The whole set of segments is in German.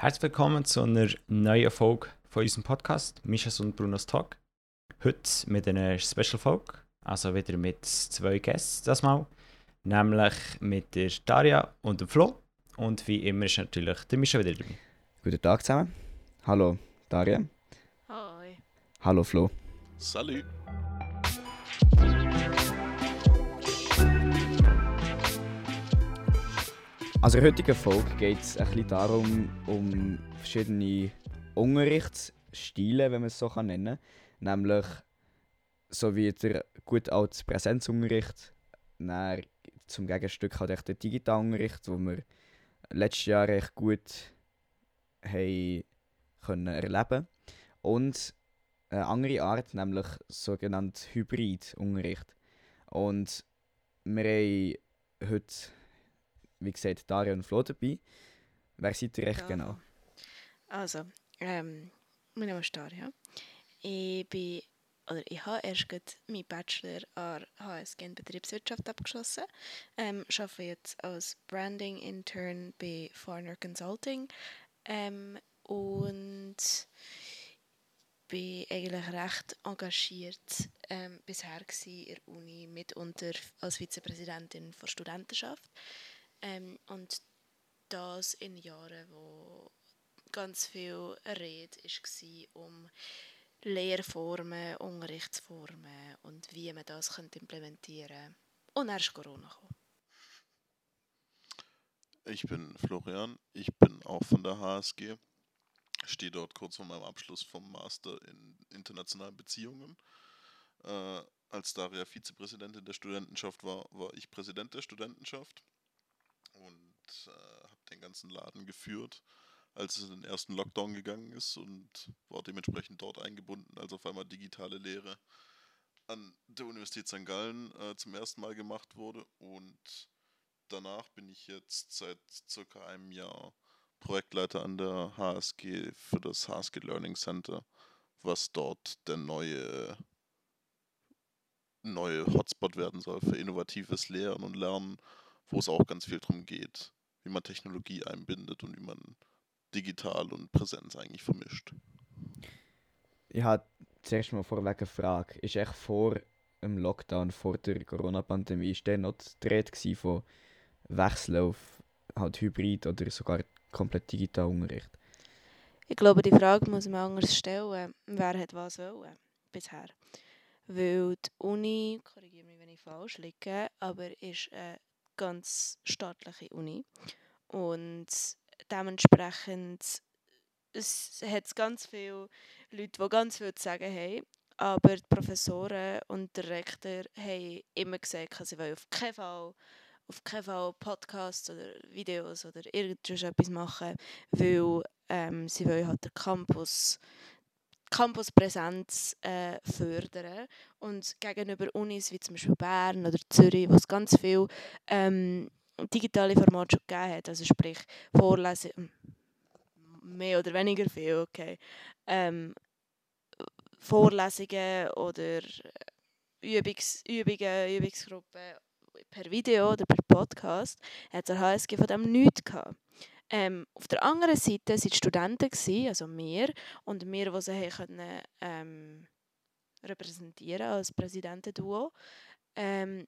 Herzlich willkommen zu einer neuen Folge von unserem Podcast Mischas und Brunos Talk. Heute mit einer Special Folge, also wieder mit zwei Gästen das Mal, nämlich mit der Daria und dem Flo. Und wie immer ist natürlich der Mischa wieder dabei. Guten Tag zusammen. Hallo Daria. Hoi. Hallo Flo. Salut. Also in der heutigen Folge geht es ein bisschen darum, um verschiedene Unterrichtsstile, wenn man es so nennen kann. Nämlich so wie der gut als Präsenzunterricht, zum Gegenstück halt echt der Digitalunterricht, wo wir letztes Jahr recht gut haben können erleben und eine andere Art, nämlich sogenannt Hybridunterricht. Und wir haben heute wie gesagt, Daria und Flo dabei. Wer seid ihr recht Ja. genau? Also, ähm, mein Name ist Daria. Ich bin, oder ich habe erst meinen Bachelor an HSG in Betriebswirtschaft abgeschlossen. Ähm, arbeite jetzt als Branding Intern bei Farner Consulting ähm, und bin eigentlich recht engagiert ähm, bisher in der Uni, mitunter als Vizepräsidentin der Studentenschaft. Ähm, und das in Jahren, wo ganz viel Rede war um Lehrformen, Unterrichtsformen und wie man das implementieren könnte. Und ist Corona gekommen. Ich bin Florian, ich bin auch von der HSG. Stehe dort kurz vor meinem Abschluss vom Master in internationalen Beziehungen. Äh, als Daria Vizepräsidentin der Studentenschaft war, war ich Präsident der Studentenschaft und äh, habe den ganzen Laden geführt, als es in den ersten Lockdown gegangen ist und war dementsprechend dort eingebunden, als auf einmal digitale Lehre an der Universität St. Gallen äh, zum ersten Mal gemacht wurde und danach bin ich jetzt seit circa einem Jahr Projektleiter an der HSG für das HSG Learning Center, was dort der neue, neue Hotspot werden soll für innovatives Lehren und Lernen, wo es auch ganz viel darum geht, wie man Technologie einbindet und wie man digital und Präsenz eigentlich vermischt. Ich habe zuerst mal vorweg eine Frage. Ist echt vor dem Lockdown, vor der Corona-Pandemie, ist der noch die Rede gewesen von Wechseln auf halt Hybrid oder sogar komplett Digitalunterricht? Ich glaube, die Frage muss man anders stellen. Wer hat was wollen bisher? Weil die Uni, korrigiere mich, wenn ich falsch liege, aber ist eine ganz staatliche Uni. Und dementsprechend es hat ganz viele Leute, die ganz viel zu sagen haben. Aber die Professoren und der Rektor haben immer gesagt, sie wollen auf keinen Fall auf keinen Fall Podcasts oder Videos oder irgendetwas machen, weil ähm, sie wollen halt den Campus Campuspräsenz äh, fördern und gegenüber Unis wie zum Beispiel Bern oder Zürich, wo es ganz viel ähm, digitale Formate schon gegeben hat, also sprich Vorlesungen, mehr oder weniger viel, okay, ähm, Vorlesungen oder Übungs Übungen, Übungsgruppen per Video oder per Podcast, hat der HSG von dem nichts gehabt. Ähm, auf der anderen Seite waren die Studenten, gewesen, also wir, und wir, die sie können, ähm, repräsentieren als Präsidentenduo, ähm,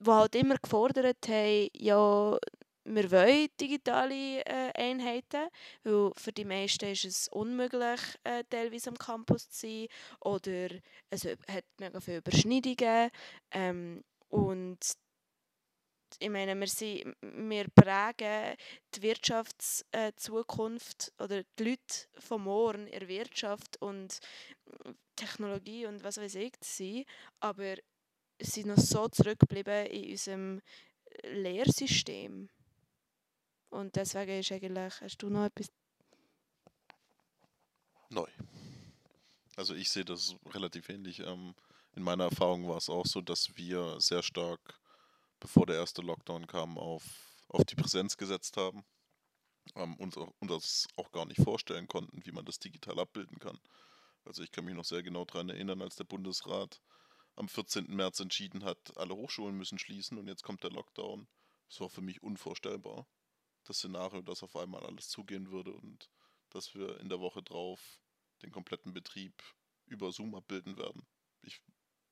die halt immer gefordert haben, ja, wir wollen digitale äh, Einheiten, weil für die meisten ist es unmöglich, äh, teilweise am Campus zu sein oder es hat mega viele Überschneidungen ähm, und ich meine, wir, sind, wir prägen die Wirtschaftszukunft oder die Leute von morgen in der Wirtschaft und Technologie und was weiß ich sein, aber sind noch so zurückgeblieben in unserem Lehrsystem. Und deswegen ist eigentlich, hast du noch etwas? Neu. Also ich sehe das relativ ähnlich. Ähm, in meiner Erfahrung war es auch so, dass wir sehr stark bevor der erste Lockdown kam, auf, auf die Präsenz gesetzt haben ähm, und, und das auch gar nicht vorstellen konnten, wie man das digital abbilden kann. Also ich kann mich noch sehr genau daran erinnern, als der Bundesrat am 14. März entschieden hat, alle Hochschulen müssen schließen und jetzt kommt der Lockdown. Das war für mich unvorstellbar. Das Szenario, dass auf einmal alles zugehen würde und dass wir in der Woche drauf den kompletten Betrieb über Zoom abbilden werden. Ich,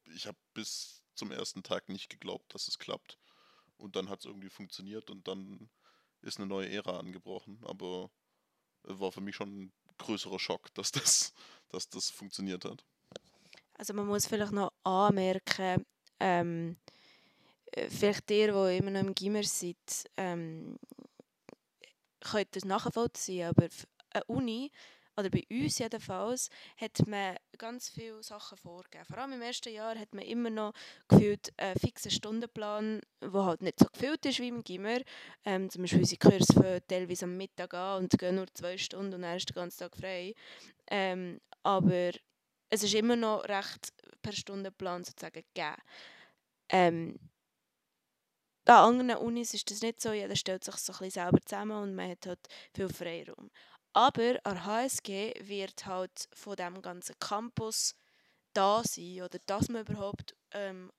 ich habe bis zum ersten Tag nicht geglaubt, dass es klappt. Und dann hat es irgendwie funktioniert und dann ist eine neue Ära angebrochen. Aber war für mich schon ein größerer Schock, dass das, dass das funktioniert hat. Also man muss vielleicht noch anmerken, ähm, äh, vielleicht ihr, die immer noch im Gimmer seid, ähm, könnt das nachvollziehen, aber eine Uni, oder bei uns jedenfalls, hat man ganz viele Sachen vorgegeben. Vor allem im ersten Jahr hat man immer noch gefühlt einen fixen Stundenplan, der halt nicht so gefüllt ist wie im Gimmer. Ähm, zum Beispiel unsere Kurse fangen teilweise am Mittag an und gehen nur zwei Stunden und dann ist der ganze Tag frei. Ähm, aber es ist immer noch recht per Stundenplan sozusagen gegeben. Ähm, an anderen Unis ist das nicht so, jeder stellt sich so ein bisschen selber zusammen und man hat halt viel Freiraum. Aber an HSG wird halt von dem ganzen Campus da sein oder dass man überhaupt ähm,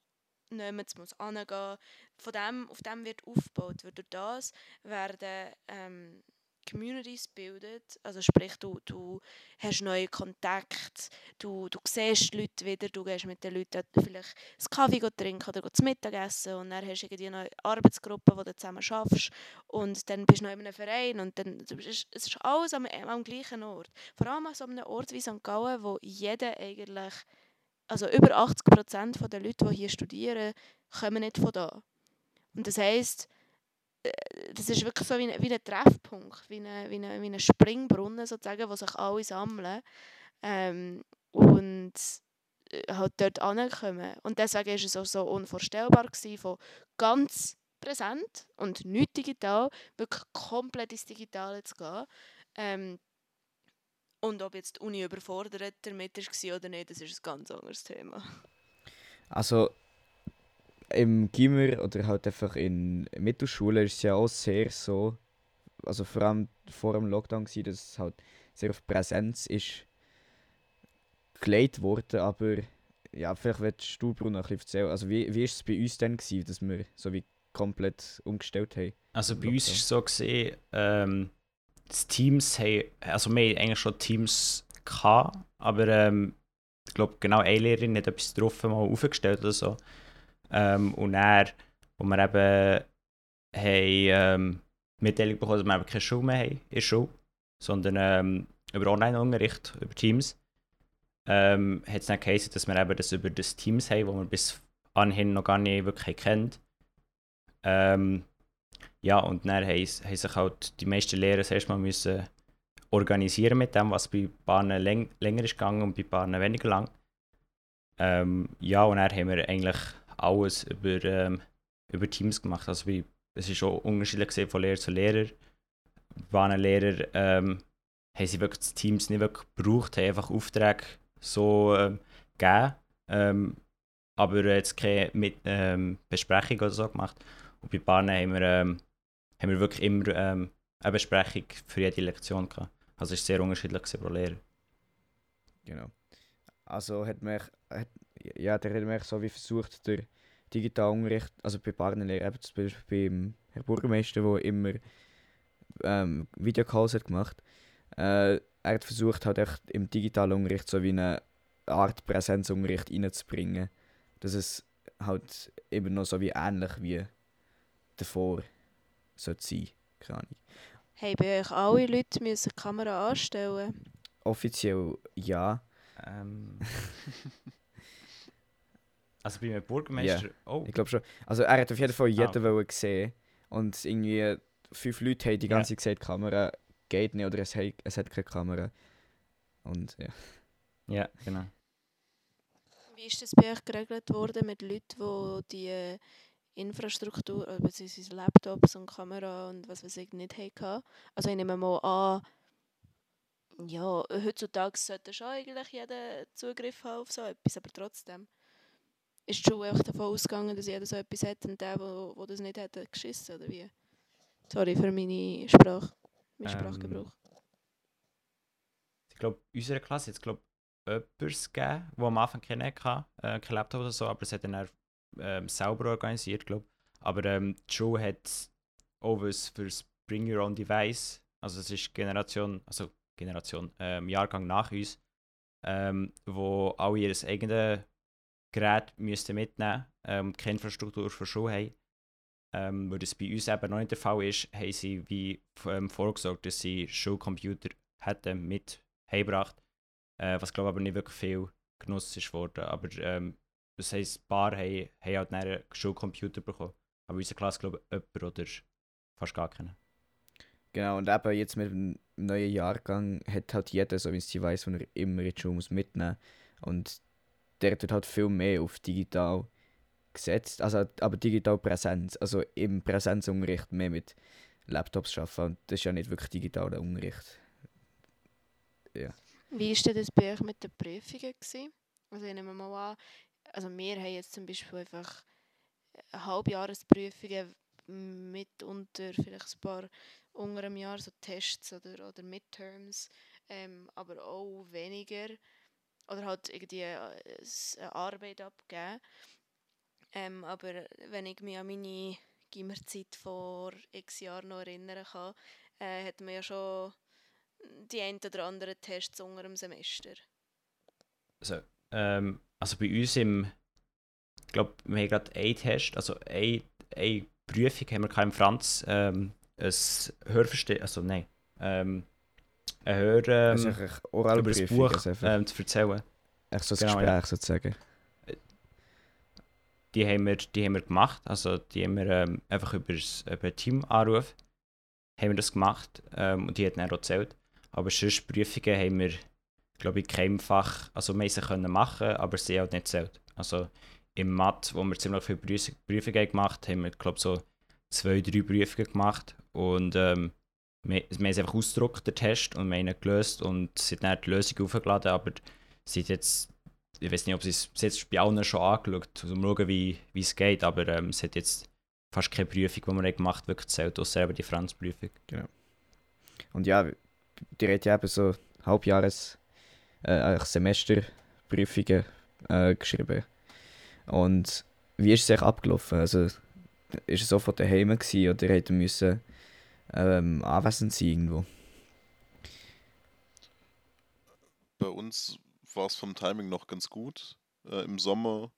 niemand muss angehen. Von dem, auf dem wird aufgebaut. Durch das werden ähm, Communities bildet. Also sprich, du, du hast neue Kontakte, du, du siehst die Leute wieder, du gehst mit den Leuten vielleicht einen Kaffee trinken oder zum Mittagessen und dann hast du eine Arbeitsgruppe, wo du zusammen schaffst und dann bist du noch in einem Verein und dann es ist alles am, am gleichen Ort. Vor allem an so einem Ort wie St. Gallen, wo jeder eigentlich, also über 80 Prozent der Leute, die hier studieren, kommen nicht von da. Und das heisst, das ist wirklich so wie ein, wie ein Treffpunkt, wie ein, wie, ein, wie ein Springbrunnen sozusagen, wo sich alle sammeln ähm, und äh, halt dort ankommen. Und deswegen war es auch so unvorstellbar gewesen, von ganz präsent und nicht digital, wirklich komplett ins Digitale zu gehen. Ähm, und ob jetzt die Uni überfordert damit war oder nicht, das ist ein ganz anderes Thema. Also im Gimmer oder halt einfach in Mittelschule ist es ja auch sehr so, also vor allem vor dem Lockdown war, dass es halt sehr auf Präsenz ist gelegt worden, aber ja, vielleicht willst du, Bruno, ein bisschen erzählen. Also wie, wie ist es bei uns denn gewesen, dass wir so wie komplett umgestellt haben? Also bei uns war es so, gesehen, ähm, die Teams haben, also wir haben eigentlich schon Teams gehabt, aber ähm, ich glaube genau eine Lehrerin hat etwas drauf mal aufgestellt oder so. Ähm, und dann, wo wir eben haben, ähm, Mitteilung bekommen, dass wir eben keine Schule mehr haben in der Schule, sondern ähm, über Online-Unterricht, über Teams, ähm, hat es dann geheißen, dass wir eben das über das Teams haben, das wir bis anhin noch gar nicht wirklich kennt. Ähm, ja, und dann haben, sich halt die meisten Lehrer erstmal müssen organisieren mit dem, was bei Bahnen läng länger ist gegangen und bei Bahnen weniger lang. Ähm, ja, und dann haben wir eigentlich alles über, ähm, über Teams gemacht. Also wie, es ist auch unterschiedlich von Lehrer zu Lehrer. Waren Lehrer ähm, haben sie wirklich die Teams nicht wirklich gebraucht, haben einfach Aufträge so ähm, gegeben, ähm, aber jetzt keine mit, ähm, Besprechung oder so gemacht. Und bei Bahnen haben wir, ähm, haben wir wirklich immer ähm, eine Besprechung für jede Lektion gehabt. Also es ist sehr unterschiedlich pro Lehrer. Genau. Also hat man, hat, ja, der hat man so wie versucht, der digitalen Unterricht, also bei Partnerlehrern, eben zum Beispiel beim Herr Bürgermeister, der immer ähm, Videocalls hat gemacht äh, er hat versucht, halt echt im digitalen Unterricht so wie eine Art Präsenzunterricht reinzubringen, dass es halt eben noch so wie ähnlich wie davor sollte sein. Keine Ahnung. Haben bei euch alle Leute müssen die Kamera anstellen? Offiziell ja. Ähm. also bei einem Bürgermeister. Ja. Oh. Ich glaube schon. Also er hat auf jeden Fall jeden Ah. wollen sehen und irgendwie fünf Leute haben die ganze Zeit gesagt, die Kamera geht nicht oder es hat, es hat keine Kamera. Und ja. Ja, genau. Wie ist das bei euch geregelt worden mit Leuten, die die äh, Infrastruktur, äh, beziehungsweise Laptops und Kamera und was weiß ich nicht hatten? Also ich nehme mal an, ja, heutzutage sollte schon eigentlich jeder Zugriff haben auf so etwas, aber trotzdem. Ist die Schule einfach davon ausgegangen, dass jeder so etwas hat und der, der, das nicht hat, hat geschissen, oder wie? Sorry für meine Sprache, meinen Ähm, Sprachgebrauch. Ich glaube, in unserer Klasse es glaube jemanden gegeben, der am Anfang keinen hatte, äh, kein Laptop oder so, aber es hat dann er, ähm, selber organisiert, glaube Aber ähm, die Schule hat auch was für das Bring Your Own Device, also es ist Generation, also Generation, ähm, Jahrgang nach uns, ähm, wo alle ihr eigenes Gerät müssten mitnehmen ähm, und keine Infrastruktur für Schule haben. Ähm, weil das bei uns eben noch nicht der Fall ist, haben sie wie ähm, vorgesorgt, dass sie Schulcomputer hätten mit heimgebracht. Äh, was glaube ich aber nicht wirklich viel genutzt ist worden. Aber ähm, das heisst, ein paar haben, haben halt einen Schulcomputer bekommen. Aber in unserer Klasse glaube ich jemand oder fast gar keinen. Genau, und eben jetzt mit dem neuen Jahrgang hat halt jeder, so wie es sie weiß, wo er immer die Schule muss mitnehmen Und der wird halt viel mehr auf digital gesetzt, also aber digital Präsenz, also im Präsenzunterricht mehr mit Laptops arbeiten und das ist ja nicht wirklich digitaler Unterricht. Ja. Wie war das bei euch mit den Prüfungen? Gewesen? Also ich nehme mal an, also wir haben jetzt zum Beispiel einfach Halbjahresprüfungen mitunter vielleicht ein paar unter einem Jahr, so Tests oder, oder Midterms, ähm, aber auch weniger. Oder halt irgendwie äh, eine Arbeit abgeben. Ähm, aber wenn ich mich an meine Gimmerzeit vor x Jahren noch erinnern kann, äh, hat man ja schon die ein oder anderen Tests unter dem Semester. Also, ähm, also bei uns im, ich glaube, wir haben gerade einen Test, also eine, eine Prüfung haben wir im Franz, ähm, ein Hörverstehen, also nein, ähm, ein Hör, ähm, also über das Buch ähm, zu erzählen. Echt so ein genau, Gespräch ja. sozusagen. Die haben, wir, die haben wir gemacht, also die haben wir ähm, einfach über, über Team-Anruf haben wir das gemacht ähm, und die hat dann auch erzählt. Aber sonst Prüfungen haben wir, glaube ich, kein Fach, also wir sie können machen, aber sie haben nicht zählt. Also im Mathe, wo wir ziemlich viele Prüfungen gemacht haben, haben wir, glaube ich, so zwei, drei Prüfungen gemacht und ähm, wir, wir haben es einfach ausgedruckt, den Test, und wir haben ihn gelöst und haben dann die Lösung aufgeladen, aber sie jetzt, ich weiß nicht, ob sie es jetzt bei allen schon angeschaut, um zu schauen, wie, es geht, aber ähm, es hat jetzt fast keine Prüfung, die wir gemacht haben, wirklich zählt, außer eben die Franzprüfung. Genau. Und ja, die hat ja eben so Halbjahres- äh, Semesterprüfungen äh, geschrieben. Und wie ist es euch abgelaufen? Also, ist es sofort daheim gewesen, oder hätte müssen ähm, anwesend sein irgendwo? Bei uns war es vom Timing noch ganz gut. Äh, Im Sommer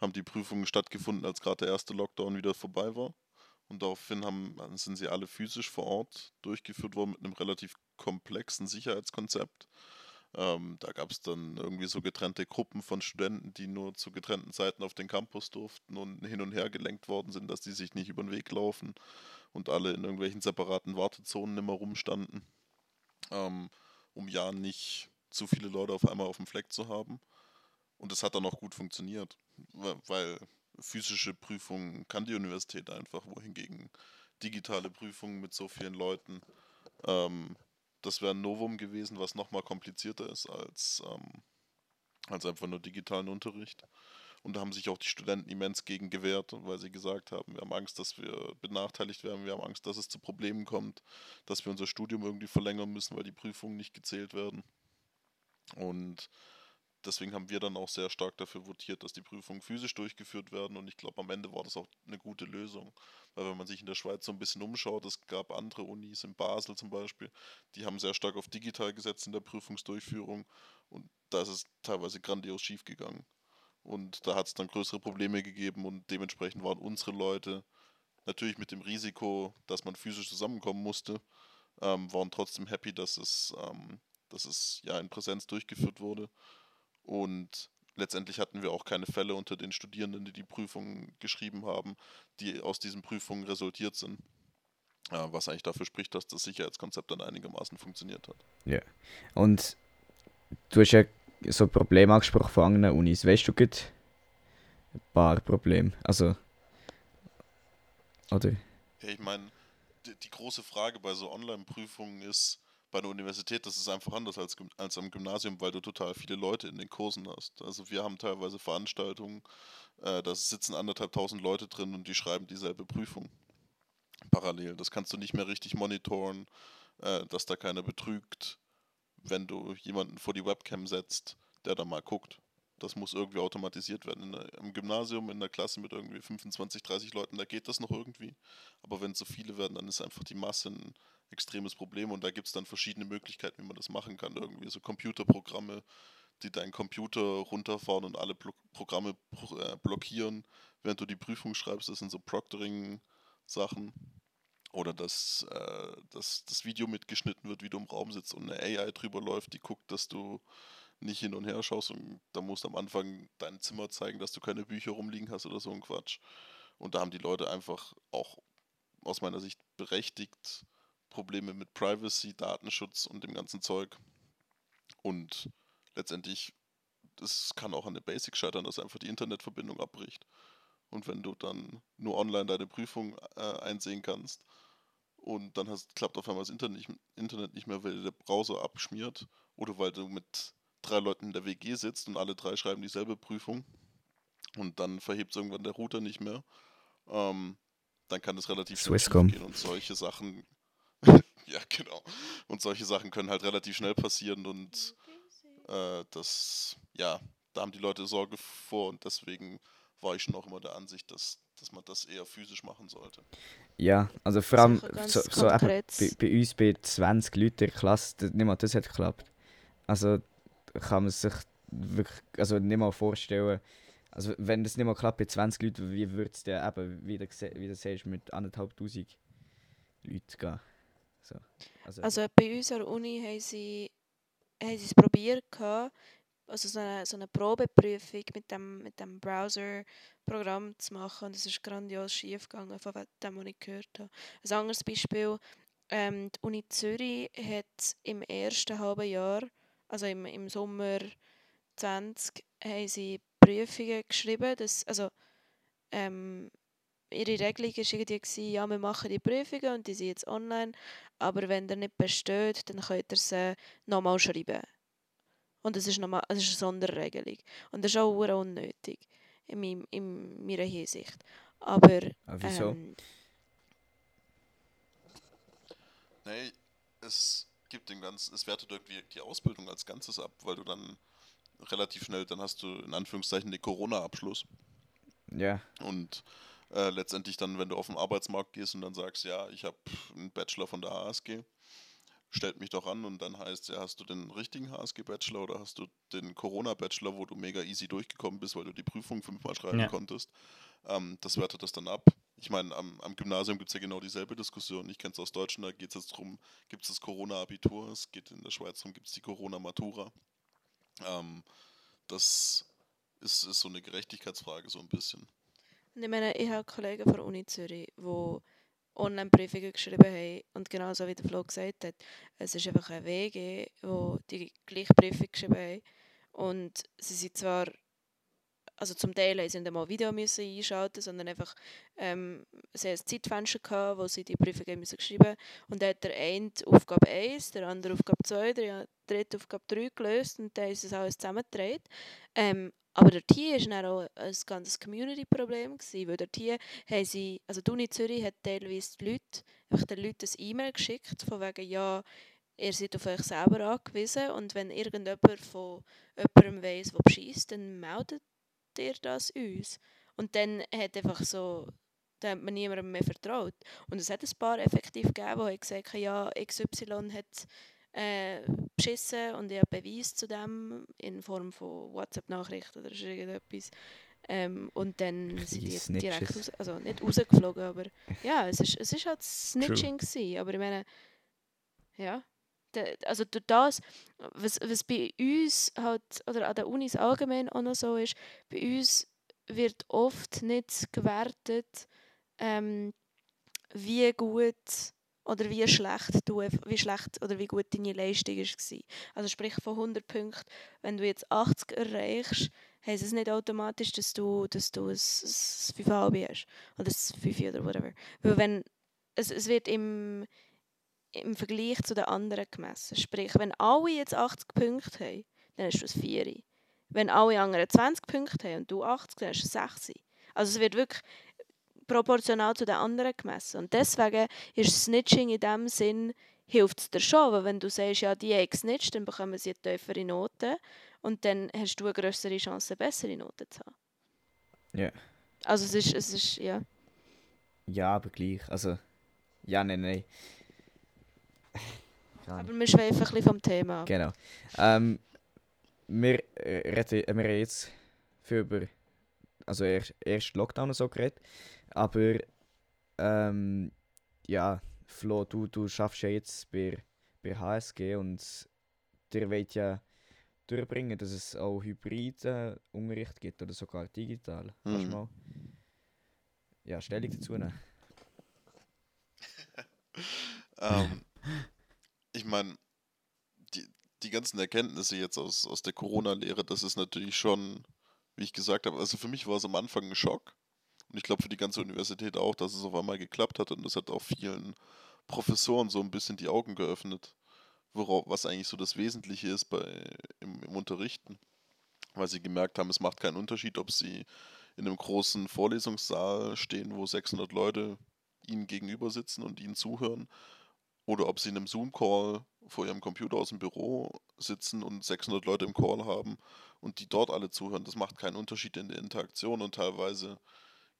haben die Prüfungen stattgefunden, als gerade der erste Lockdown wieder vorbei war. Und daraufhin haben, sind sie alle physisch vor Ort durchgeführt worden mit einem relativ komplexen Sicherheitskonzept. Ähm, da gab es dann irgendwie so getrennte Gruppen von Studenten, die nur zu getrennten Zeiten auf den Campus durften und hin und her gelenkt worden sind, dass die sich nicht über den Weg laufen und alle in irgendwelchen separaten Wartezonen immer rumstanden, ähm, um ja nicht zu viele Leute auf einmal auf dem Fleck zu haben. Und das hat dann auch gut funktioniert, weil physische Prüfungen kann die Universität einfach, wohingegen digitale Prüfungen mit so vielen Leuten ähm, das wäre ein Novum gewesen, was nochmal komplizierter ist als, ähm, als einfach nur digitalen Unterricht. Und da haben sich auch die Studenten immens gegen gewehrt, weil sie gesagt haben, wir haben Angst, dass wir benachteiligt werden, wir haben Angst, dass es zu Problemen kommt, dass wir unser Studium irgendwie verlängern müssen, weil die Prüfungen nicht gezählt werden. Und deswegen haben wir dann auch sehr stark dafür votiert, dass die Prüfungen physisch durchgeführt werden. Und ich glaube, am Ende war das auch eine gute Lösung. Weil wenn man sich in der Schweiz so ein bisschen umschaut, es gab andere Unis, in Basel zum Beispiel, die haben sehr stark auf digital gesetzt in der Prüfungsdurchführung. Und da ist es teilweise grandios schief gegangen. Und da hat es dann größere Probleme gegeben und dementsprechend waren unsere Leute natürlich mit dem Risiko, dass man physisch zusammenkommen musste, ähm, waren trotzdem happy, dass es, ähm, dass es ja in Präsenz durchgeführt wurde. Und letztendlich hatten wir auch keine Fälle unter den Studierenden, die die Prüfungen geschrieben haben, die aus diesen Prüfungen resultiert sind. was eigentlich dafür spricht, dass das Sicherheitskonzept dann einigermaßen funktioniert hat. Ja. Und du hast ja so Probleme angesprochen von anderen Unis. Weißt du gut ein paar Probleme? Also. Oder? Ja, ich meine, die, die große Frage bei so Online-Prüfungen ist, bei der Universität, das ist einfach anders als, als am Gymnasium, weil du total viele Leute in den Kursen hast. Also wir haben teilweise Veranstaltungen, äh, da sitzen anderthalb tausend Leute drin und die schreiben dieselbe Prüfung parallel. Das kannst du nicht mehr richtig monitoren, äh, dass da keiner betrügt, wenn du jemanden vor die Webcam setzt, der da mal guckt. Das muss irgendwie automatisiert werden. Der, Im Gymnasium, in der Klasse mit irgendwie 25, 30 Leuten, da geht das noch irgendwie. Aber wenn es so viele werden, dann ist einfach die Masse ein extremes Problem und da gibt es dann verschiedene Möglichkeiten, wie man das machen kann. Irgendwie so Computerprogramme, die deinen Computer runterfahren und alle Blo Programme äh, blockieren, während du die Prüfung schreibst. Das sind so Proctoring-Sachen. Oder dass, äh, dass das Video mitgeschnitten wird, wie du im Raum sitzt und eine AI drüber läuft, die guckt, dass du nicht hin und her schaust und da musst du am Anfang dein Zimmer zeigen, dass du keine Bücher rumliegen hast oder so ein Quatsch. Und da haben die Leute einfach auch aus meiner Sicht berechtigt Probleme mit Privacy, Datenschutz und dem ganzen Zeug. Und letztendlich, das kann auch an der Basic scheitern, dass einfach die Internetverbindung abbricht. Und wenn du dann nur online deine Prüfung äh, einsehen kannst und dann hast, klappt auf einmal das Internet nicht, Internet nicht mehr, weil der Browser abschmiert oder weil du mit drei Leuten in der WG sitzt und alle drei schreiben dieselbe Prüfung. Und dann verhebt irgendwann der Router nicht mehr, ähm, dann kann das relativ schnell gehen und solche Sachen, ja genau, und solche Sachen können halt relativ schnell passieren und äh, das, ja, da haben die Leute Sorge vor und deswegen war ich schon auch immer der Ansicht, dass, dass man das eher physisch machen sollte. Ja, also vor allem so, so bei, bei uns bei 20 Leuten in der Klasse, das, nicht mal das hat geklappt. Also kann man sich wirklich also nicht mal vorstellen, also wenn das nicht mal klappt bei 20 Leuten, wie würde es dann eben, wie du, gse- wie du sagst, mit 1'500 Leuten gehen? So. Also, Also bei uns an der Uni haben sie, haben sie es probiert, gehabt, also so eine, so eine Probeprüfung mit dem, mit dem Browser-Programm zu machen und es ist grandios schief gegangen, von dem, was ich gehört habe. Ein anderes Beispiel, ähm, die Uni Zürich hat im ersten halben Jahr, also im, im Sommer 20, haben sie Prüfungen geschrieben, dass, also ähm, ihre Regelung war irgendwie, ja, wir machen die Prüfungen und die sind jetzt online, aber wenn der nicht besteht, dann könnt ihr sie nochmal schreiben. Und das ist, nochmal, das ist eine Sonderregelung. Und das ist auch unnötig, in, meinem, in meiner Hinsicht. Aber ah, wieso? ähm, Nee, es gibt den ganzen, es wertet irgendwie die Ausbildung als Ganzes ab, weil du dann relativ schnell, dann hast du in Anführungszeichen den Corona-Abschluss. ja, Und äh, letztendlich dann, wenn du auf den Arbeitsmarkt gehst und dann sagst, ja, ich habe einen Bachelor von der HSG, stellt mich doch an und dann heißt ja, hast du den richtigen HSG-Bachelor oder hast du den Corona-Bachelor, wo du mega easy durchgekommen bist, weil du die Prüfung fünfmal schreiben Ja. konntest. Ähm, das wertet das dann ab. Ich meine, am, am Gymnasium gibt es ja genau dieselbe Diskussion. Ich kenne es aus Deutschland, da geht es jetzt darum, gibt es das Corona-Abitur, es geht in der Schweiz darum, gibt es die Corona-Matura. Ähm, das ist, ist so eine Gerechtigkeitsfrage so ein bisschen. Und ich meine, ich habe Kollegen von der Uni Zürich, die Online-Prüfungen geschrieben haben. Und genauso wie der Flo gesagt hat, es ist einfach ein WG, wo die gleiche Prüfung geschrieben haben. Und sie sind zwar, also zum Teil haben sie nicht einmal Video müssen einschalten, sondern einfach, ähm, sie ein Zeitfenster gehabt, wo sie die Prüfung haben müssen geschrieben Und dann hat der eine Aufgabe 1, der andere Aufgabe 2, der dritte Aufgabe 3 gelöst und dann ist es alles zusammengetragen. Ähm, aber dort hier war auch ein ganzes Community-Problem, weil dort hier haben sie, also die Uni Zürich hat teilweise die Leute, den Leuten ein E-Mail geschickt, von wegen, ja, ihr seid auf euch selber angewiesen und wenn irgendjemand von jemandem weiss, der bescheißt, dann meldet ihr das uns. Und dann hat einfach so, dann hat man niemandem mehr vertraut. Und es hat ein paar effektiv gegeben, die gesagt haben, ja, XY hat äh, beschissen und ich habe Beweis zu dem in Form von WhatsApp-Nachrichten oder so irgendetwas. Ähm, und dann sind die Kleine direkt Snitches. raus, also nicht rausgeflogen, aber ja, es ist, es ist halt Snitching gewesen, aber ich meine, ja, also durch das, was, was bei uns halt, oder an den Unis allgemein auch noch so ist, bei uns wird oft nicht gewertet, ähm, wie gut oder wie schlecht du, wie schlecht oder wie gut deine Leistung war. Also sprich von 100 Punkten, wenn du jetzt 80 erreichst, heisst es nicht automatisch, dass du, dass du ein, ein 5,5 hast. Oder ein 5 oder whatever. Weil wenn, es, es wird im, im Vergleich zu den anderen gemessen. Sprich, wenn alle jetzt 80 Punkte haben, dann hast du ein 4. Wenn alle anderen 20 Punkte haben und du 80, dann hast du ein 6. Also es wird wirklich proportional zu den anderen gemessen. Und deswegen ist Snitching in dem Sinn, hilft es dir schon, weil wenn du sagst, ja, die haben gesnitcht, dann bekommen sie eine tiefere Note und dann hast du eine größere Chance, eine bessere Note zu haben. Ja. Also es ist, es ist, ja. Ja, aber gleich. Also, ja, nein, nein. Aber wir schweifen ein bisschen vom Thema ab. Genau. Ähm, wir, äh, reden, wir haben jetzt viel über also erst, erst Lockdown und so geredet, aber ähm, ja, Flo, du, du schaffst ja jetzt bei, bei HSG und dir wollt ja durchbringen, dass es auch hybriden Unterricht gibt oder sogar digital. Kannst du Mhm. mal ja, Stellung dazu nehmen? Ähm, ich meine, die, die ganzen Erkenntnisse jetzt aus, aus der Corona-Lehre, das ist natürlich schon, wie ich gesagt habe, also für mich war es am Anfang ein Schock. Und ich glaube für die ganze Universität auch, dass es auf einmal geklappt hat. Und das hat auch vielen Professoren so ein bisschen die Augen geöffnet, worauf, was eigentlich so das Wesentliche ist bei, im, im Unterrichten. Weil sie gemerkt haben, es macht keinen Unterschied, ob sie in einem großen Vorlesungssaal stehen, wo 600 Leute ihnen gegenüber sitzen und ihnen zuhören, oder ob sie in einem Zoom-Call vor ihrem Computer aus dem Büro sitzen und 600 Leute im Call haben und die dort alle zuhören. Das macht keinen Unterschied in der Interaktion und teilweise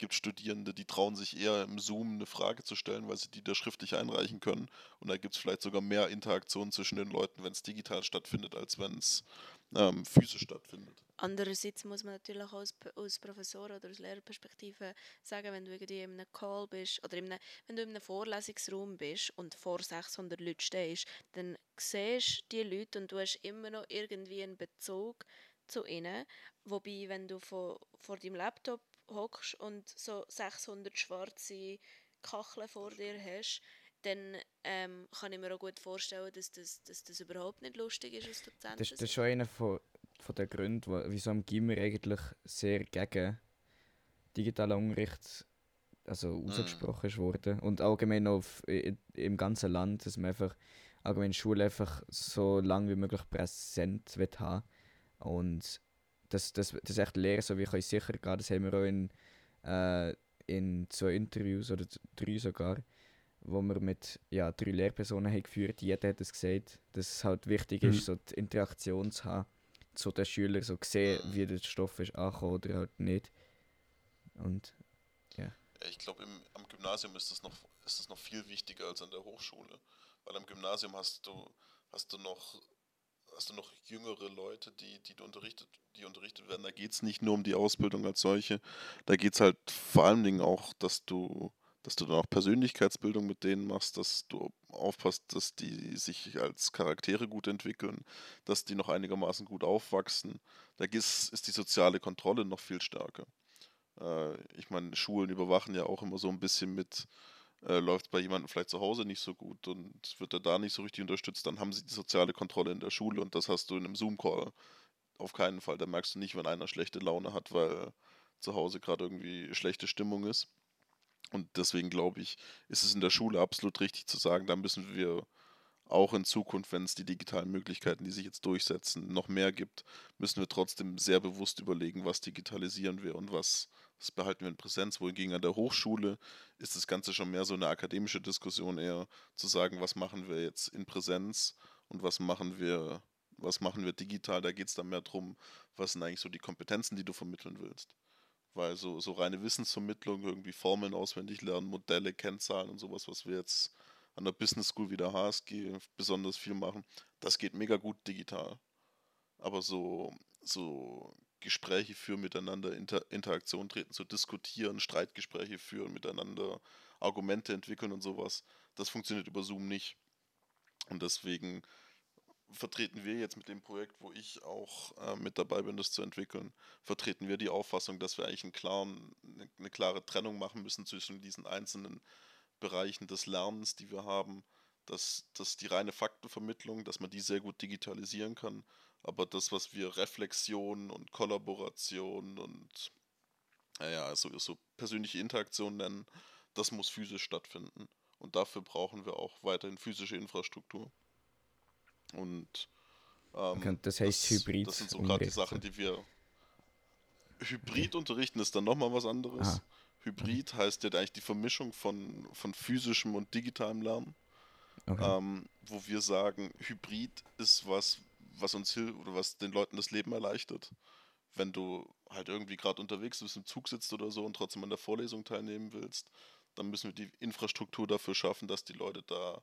gibt Studierende, die trauen sich eher im Zoom eine Frage zu stellen, weil sie die da schriftlich einreichen können. Und da gibt es vielleicht sogar mehr Interaktion zwischen den Leuten, wenn es digital stattfindet, als wenn es ähm, physisch stattfindet. Andererseits muss man natürlich auch als, P- als Professor oder aus Lehrerperspektive sagen, wenn du irgendwie in einem Call bist oder in einem, wenn du in einem Vorlesungsraum bist und vor 600 Leuten stehst, dann siehst du die Leute und du hast immer noch irgendwie einen Bezug zu ihnen. Wobei, wenn du vor, vor deinem Laptop hockst und so 600 schwarze Kacheln vor dir hast, dann ähm, kann ich mir auch gut vorstellen, dass das, dass das überhaupt nicht lustig ist als Dozent. Das, das ist schon einer von, von den Gründen, wo, wieso am Gimmer eigentlich sehr gegen digitalen Unterricht also ausgesprochen ist worden. Und allgemein auf, im ganzen Land, dass man einfach allgemein Schule einfach so lange wie möglich präsent wird haben. Und das, das, das echt Lehrer, so wie ich euch sicher gehen, das haben wir auch in, äh, in zwei Interviews oder drei sogar, wo wir mit ja, drei Lehrpersonen haben geführt Jeder hat es gesagt, dass es halt wichtig Mhm. ist, so die Interaktion zu haben, zu den Schülern, so sehen, wie der Stoff ist angekommen oder halt nicht. Und Ja, Ich glaube, am Gymnasium ist das, noch, ist das noch viel wichtiger als an der Hochschule. Weil am Gymnasium hast du, hast du noch hast du noch jüngere Leute, die, die, unterrichtet, die unterrichtet werden. Da geht es nicht nur um die Ausbildung als solche. Da geht es halt vor allen Dingen auch, dass du, dass du dann auch Persönlichkeitsbildung mit denen machst, dass du aufpasst, dass die sich als Charaktere gut entwickeln, dass die noch einigermaßen gut aufwachsen. Da ist, ist die soziale Kontrolle noch viel stärker. Äh, ich meine, Schulen überwachen ja auch immer so ein bisschen mit, äh, läuft bei jemandem vielleicht zu Hause nicht so gut und wird er da nicht so richtig unterstützt, dann haben sie die soziale Kontrolle in der Schule und das hast du in einem Zoom-Call auf keinen Fall. Da merkst du nicht, wenn einer schlechte Laune hat, weil zu Hause gerade irgendwie schlechte Stimmung ist. Und deswegen glaube ich, ist es in der Schule absolut richtig zu sagen, da müssen wir auch in Zukunft, wenn es die digitalen Möglichkeiten, die sich jetzt durchsetzen, noch mehr gibt, müssen wir trotzdem sehr bewusst überlegen, was digitalisieren wir und was, was behalten wir in Präsenz. Wohingegen an der Hochschule ist das Ganze schon mehr so eine akademische Diskussion, eher zu sagen, was machen wir jetzt in Präsenz und was machen wir, was machen wir digital. Da geht es dann mehr darum, was sind eigentlich so die Kompetenzen, die du vermitteln willst. Weil so, so reine Wissensvermittlung, irgendwie Formeln auswendig lernen, Modelle, Kennzahlen und sowas, was wir jetzt an der Business School wie der HSG besonders viel machen, das geht mega gut digital. Aber so, so Gespräche führen miteinander, Inter Interaktion treten, zu diskutieren, Streitgespräche führen miteinander, Argumente entwickeln und sowas, das funktioniert über Zoom nicht. Und deswegen vertreten wir jetzt mit dem Projekt, wo ich auch äh, mit dabei bin, das zu entwickeln, vertreten wir die Auffassung, dass wir eigentlich einen klaren, eine, eine klare Trennung machen müssen zwischen diesen einzelnen Bereichen des Lernens, die wir haben, dass, dass die reine Faktenvermittlung, dass man die sehr gut digitalisieren kann, aber das, was wir Reflexion und Kollaboration und naja, also so persönliche Interaktion nennen, das muss physisch stattfinden. Und dafür brauchen wir auch weiterhin physische Infrastruktur. Und ähm, das heißt Hybrid Das sind so gerade die Sachen, die wir. Hybrid unterrichten ist dann nochmal was anderes. Aha. Hybrid heißt ja eigentlich die Vermischung von, von physischem und digitalem Lernen. okay. Ähm, wo wir sagen, Hybrid ist was, was uns hilft oder was den Leuten das Leben erleichtert. Wenn du halt irgendwie gerade unterwegs bist, im Zug sitzt oder so und trotzdem an der Vorlesung teilnehmen willst, dann müssen wir die Infrastruktur dafür schaffen, dass die Leute da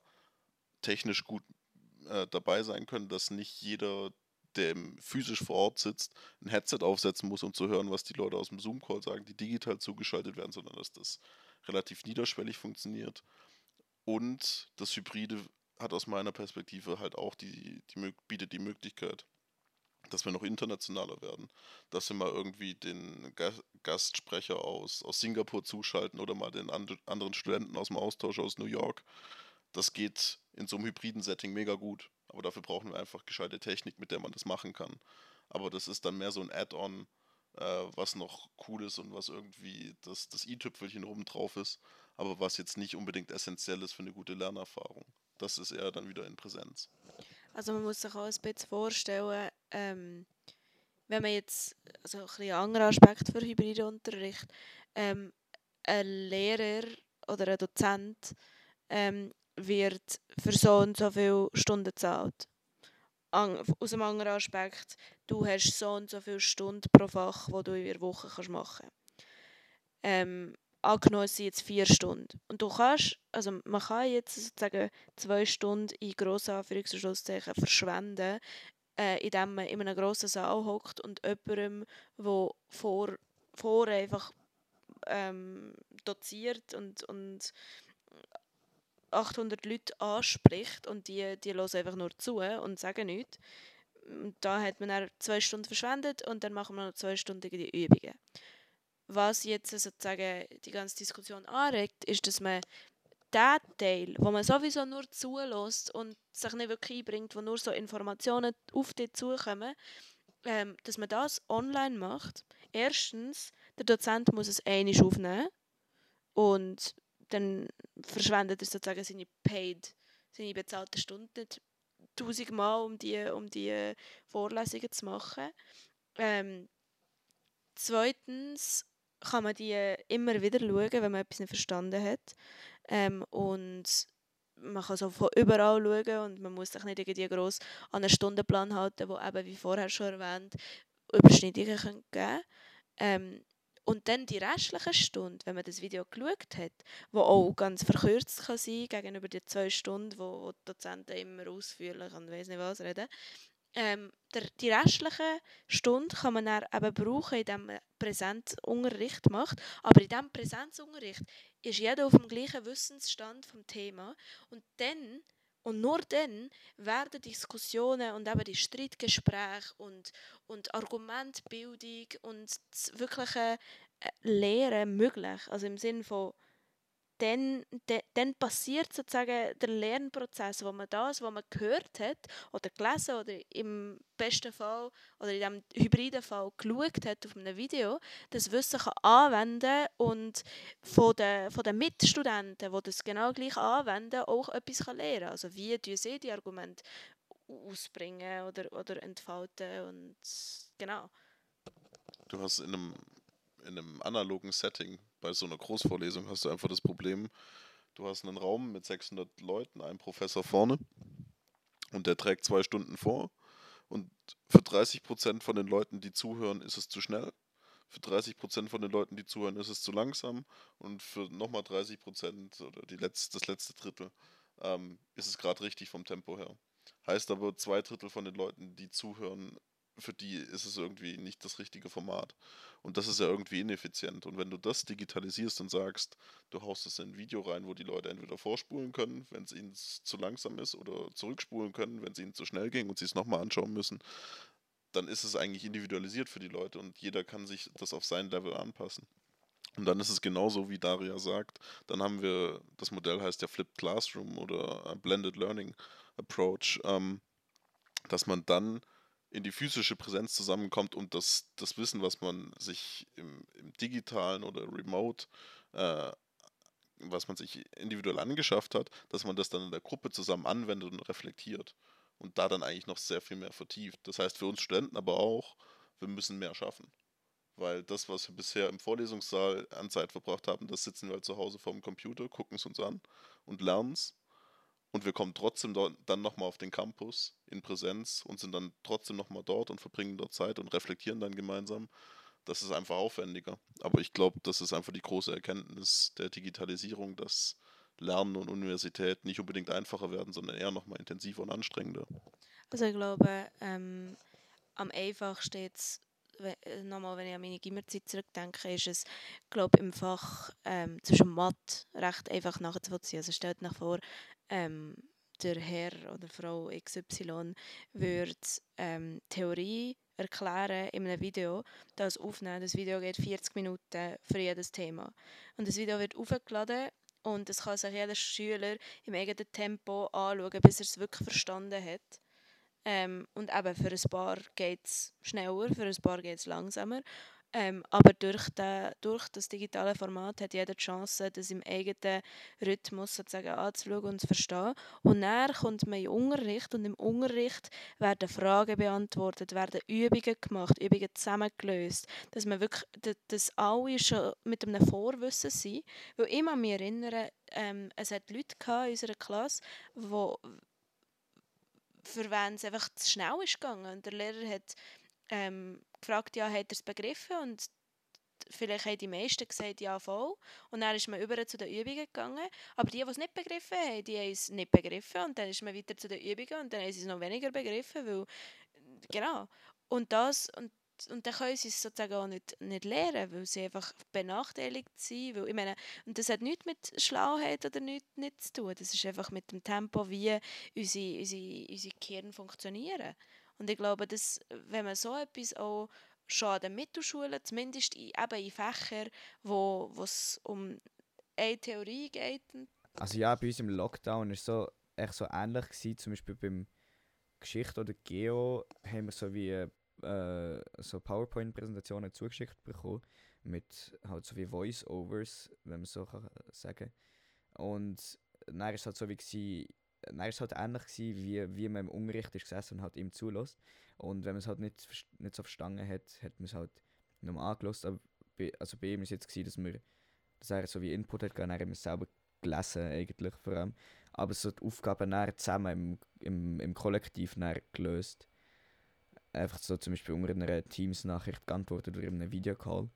technisch gut äh, dabei sein können, dass nicht jeder, der physisch vor Ort sitzt, ein Headset aufsetzen muss, um zu hören, was die Leute aus dem Zoom-Call sagen, die digital zugeschaltet werden, sondern dass das relativ niederschwellig funktioniert. Und das Hybride hat aus meiner Perspektive halt auch die, die bietet die Möglichkeit, dass wir noch internationaler werden, dass wir mal irgendwie den Gastsprecher aus, aus Singapur zuschalten oder mal den and anderen Studenten aus dem Austausch aus New York. Das geht in so einem hybriden Setting mega gut, aber dafür brauchen wir einfach gescheite Technik, mit der man das machen kann. Aber das ist dann mehr so ein Add-on, äh, was noch cool ist und was irgendwie das, das i-Tüpfelchen oben drauf ist, aber was jetzt nicht unbedingt essentiell ist für eine gute Lernerfahrung. Das ist eher dann wieder in Präsenz. Also man muss sich auch ein bisschen vorstellen, ähm, wenn man jetzt, also ein bisschen anderer Aspekt für hybriden Unterricht, ähm, ein Lehrer oder ein Dozent ähm, wird für so und so viele Stunden gezahlt. An, aus einem anderen Aspekt, du hast so und so viele Stunden pro Fach, die du in der Woche kannst machen kannst. Ähm, angenommen, sind jetzt vier Stunden. Und du kannst, also man kann jetzt sozusagen zwei Stunden in grossen Anführungszeichen verschwenden, äh, indem man in einem grossen Saal hockt und jemandem, der vor, vor einfach ähm, doziert und, und 800 Leute anspricht und die, die hören einfach nur zu und sagen nichts. Da hat man dann zwei Stunden verschwendet und dann machen wir noch zwei Stunden die Übungen. Was jetzt sozusagen die ganze Diskussion anregt, ist, dass man der Teil, wo man sowieso nur zulässt und sich nicht wirklich einbringt, wo nur so Informationen auf dich zukommen, ähm, dass man das online macht. Erstens, der Dozent muss es einig aufnehmen und dann verschwendet er sozusagen seine paid, seine bezahlten Stunden nicht tausendmal, um die, um die Vorlesungen zu machen. Ähm, zweitens kann man die immer wieder schauen, wenn man etwas nicht verstanden hat. Ähm, und man kann so von überall schauen und man muss sich nicht irgendwie gross an einen Stundenplan halten, wo eben, wie vorher schon erwähnt, Überschneidungen geben können. Ähm, und dann die restlichen Stunden, wenn man das Video geschaut hat, wo auch ganz verkürzt kann sein gegenüber den zwei Stunden, wo, wo die Dozenten immer ausführlich und weiß nicht was reden, ähm, der, die restlichen Stunden kann man dann eben brauchen, indem man Präsenzunterricht macht. Aber in diesem Präsenzunterricht ist jeder auf dem gleichen Wissensstand vom Thema. Und dann und nur dann werden Diskussionen und eben die Streitgespräche und, und Argumentbildung und das wirkliche äh, Lehren möglich. Also im Sinne von dann, de, dann passiert sozusagen der Lernprozess, wo man das, was man gehört hat oder gelesen oder im besten Fall oder in diesem hybriden Fall geschaut hat auf einem Video, das Wissen kann anwenden und von den, von den Mitstudenten, die das genau gleich anwenden, auch etwas kann lernen Also wie sie die Argumente ausbringen oder, oder entfalten und genau. Du hast in einem in einem analogen Setting, bei so einer Großvorlesung, hast du einfach das Problem, du hast einen Raum mit 600 Leuten, einen Professor vorne und der trägt zwei Stunden vor und für 30% von den Leuten, die zuhören, ist es zu schnell. Für 30% von den Leuten, die zuhören, ist es zu langsam. Und für nochmal 30% oder die letzte, das letzte Drittel ähm, ist es gerade richtig vom Tempo her. Heißt aber, zwei Drittel von den Leuten, die zuhören, für die ist es irgendwie nicht das richtige Format. Und das ist ja irgendwie ineffizient. Und wenn du das digitalisierst und sagst, du haust es in ein Video rein, wo die Leute entweder vorspulen können, wenn es ihnen zu langsam ist, oder zurückspulen können, wenn es ihnen zu schnell ging und sie es nochmal anschauen müssen, dann ist es eigentlich individualisiert für die Leute und jeder kann sich das auf sein Level anpassen. Und dann ist es genauso, wie Daria sagt. Dann haben wir, das Modell heißt ja Flipped Classroom oder Blended Learning Approach, ähm, dass man dann in die physische Präsenz zusammenkommt und das, das Wissen, was man sich im, im digitalen oder remote, äh, was man sich individuell angeschafft hat, dass man das dann in der Gruppe zusammen anwendet und reflektiert und da dann eigentlich noch sehr viel mehr vertieft. Das heißt für uns Studenten aber auch, wir müssen mehr schaffen. Weil das, was wir bisher im Vorlesungssaal an Zeit verbracht haben, das sitzen wir halt zu Hause vor dem Computer, gucken es uns an und lernen es und wir kommen trotzdem dann nochmal auf den Campus in Präsenz und sind dann trotzdem nochmal dort und verbringen dort Zeit und reflektieren dann gemeinsam. Das ist einfach aufwendiger. Aber ich glaube, das ist einfach die große Erkenntnis der Digitalisierung, dass Lernen und Universität nicht unbedingt einfacher werden, sondern eher nochmal intensiver und anstrengender. Also ich glaube, ähm, am einfachsten we- äh, nochmal, wenn ich an meine Gimmerzeit zurückdenke, ist es, glaube im Fach ähm, zwischen Mathe recht einfach nachzuvollziehen. Also stellt euch vor, ähm, der Herr oder Frau XY würde ähm, Theorie erklären in einem Video, das aufnehmen. Das Video geht 40 Minuten für jedes Thema. Und das Video wird aufgeladen und es kann sich jeder Schüler im eigenen Tempo anschauen, bis er es wirklich verstanden hat. Ähm, und eben für ein paar geht es schneller, für ein paar geht es langsamer. Ähm, aber durch, den, durch das digitale Format hat jeder die Chance, das im eigenen Rhythmus sozusagen anzuschauen und zu verstehen. Und dann kommt man in Unterricht und im Unterricht werden Fragen beantwortet, werden Übungen gemacht, Übungen zusammengelöst, dass man wirklich, dass, alle schon mit einem Vorwissen sind. Weil ich mich erinnern, ähm, es hat Leute in unserer Klasse, die für wen es einfach zu schnell ist gegangen. Und der Lehrer hat ähm, gefragt, ja, hat er es begriffen? Und vielleicht haben die meisten gesagt, ja, voll. Und dann ist man über zu den Übungen gegangen. Aber die, die es nicht begriffen haben, die haben es nicht begriffen. Und dann ist man weiter zu den Übungen und dann haben sie es noch weniger begriffen, weil, genau. Und das, und und dann können sie es sozusagen auch nicht, nicht lernen, weil sie einfach benachteiligt sind. Weil, ich meine, und das hat nichts mit Schlauheit oder nichts nicht zu tun. Das ist einfach mit dem Tempo, wie unsere, unsere, unsere Gehirn funktionieren. Und ich glaube, dass, wenn man so etwas auch schon an den Mittelschulen, zumindest in, eben in Fächern, wo es um eine Theorie geht, Also ja, bei uns im Lockdown war es so, echt so ähnlich. Gewesen. Zum Beispiel beim Geschichte oder Geo haben wir so wie äh, so PowerPoint-Präsentationen zugeschickt bekommen. Mit halt so wie Voice-Overs, wenn man so kann sagen Und dann war es halt so wie gewesen, dann war es halt ähnlich gewesen, wie, wie man im Unterricht ist gesessen und halt ihm zulässt. Und wenn man es halt nicht, nicht so verstanden hat, hat man es halt nochmal angelost. Aber bei, also bei ihm war es jetzt, gewesen, dass, wir, dass er so wie Input hat, dann haben wir es selber gelesen eigentlich vor allem. Aber so die Aufgaben zusammen im, im, im Kollektiv gelöst. Einfach so zum Beispiel unter einer Teams-Nachricht geantwortet oder in einem Videocall.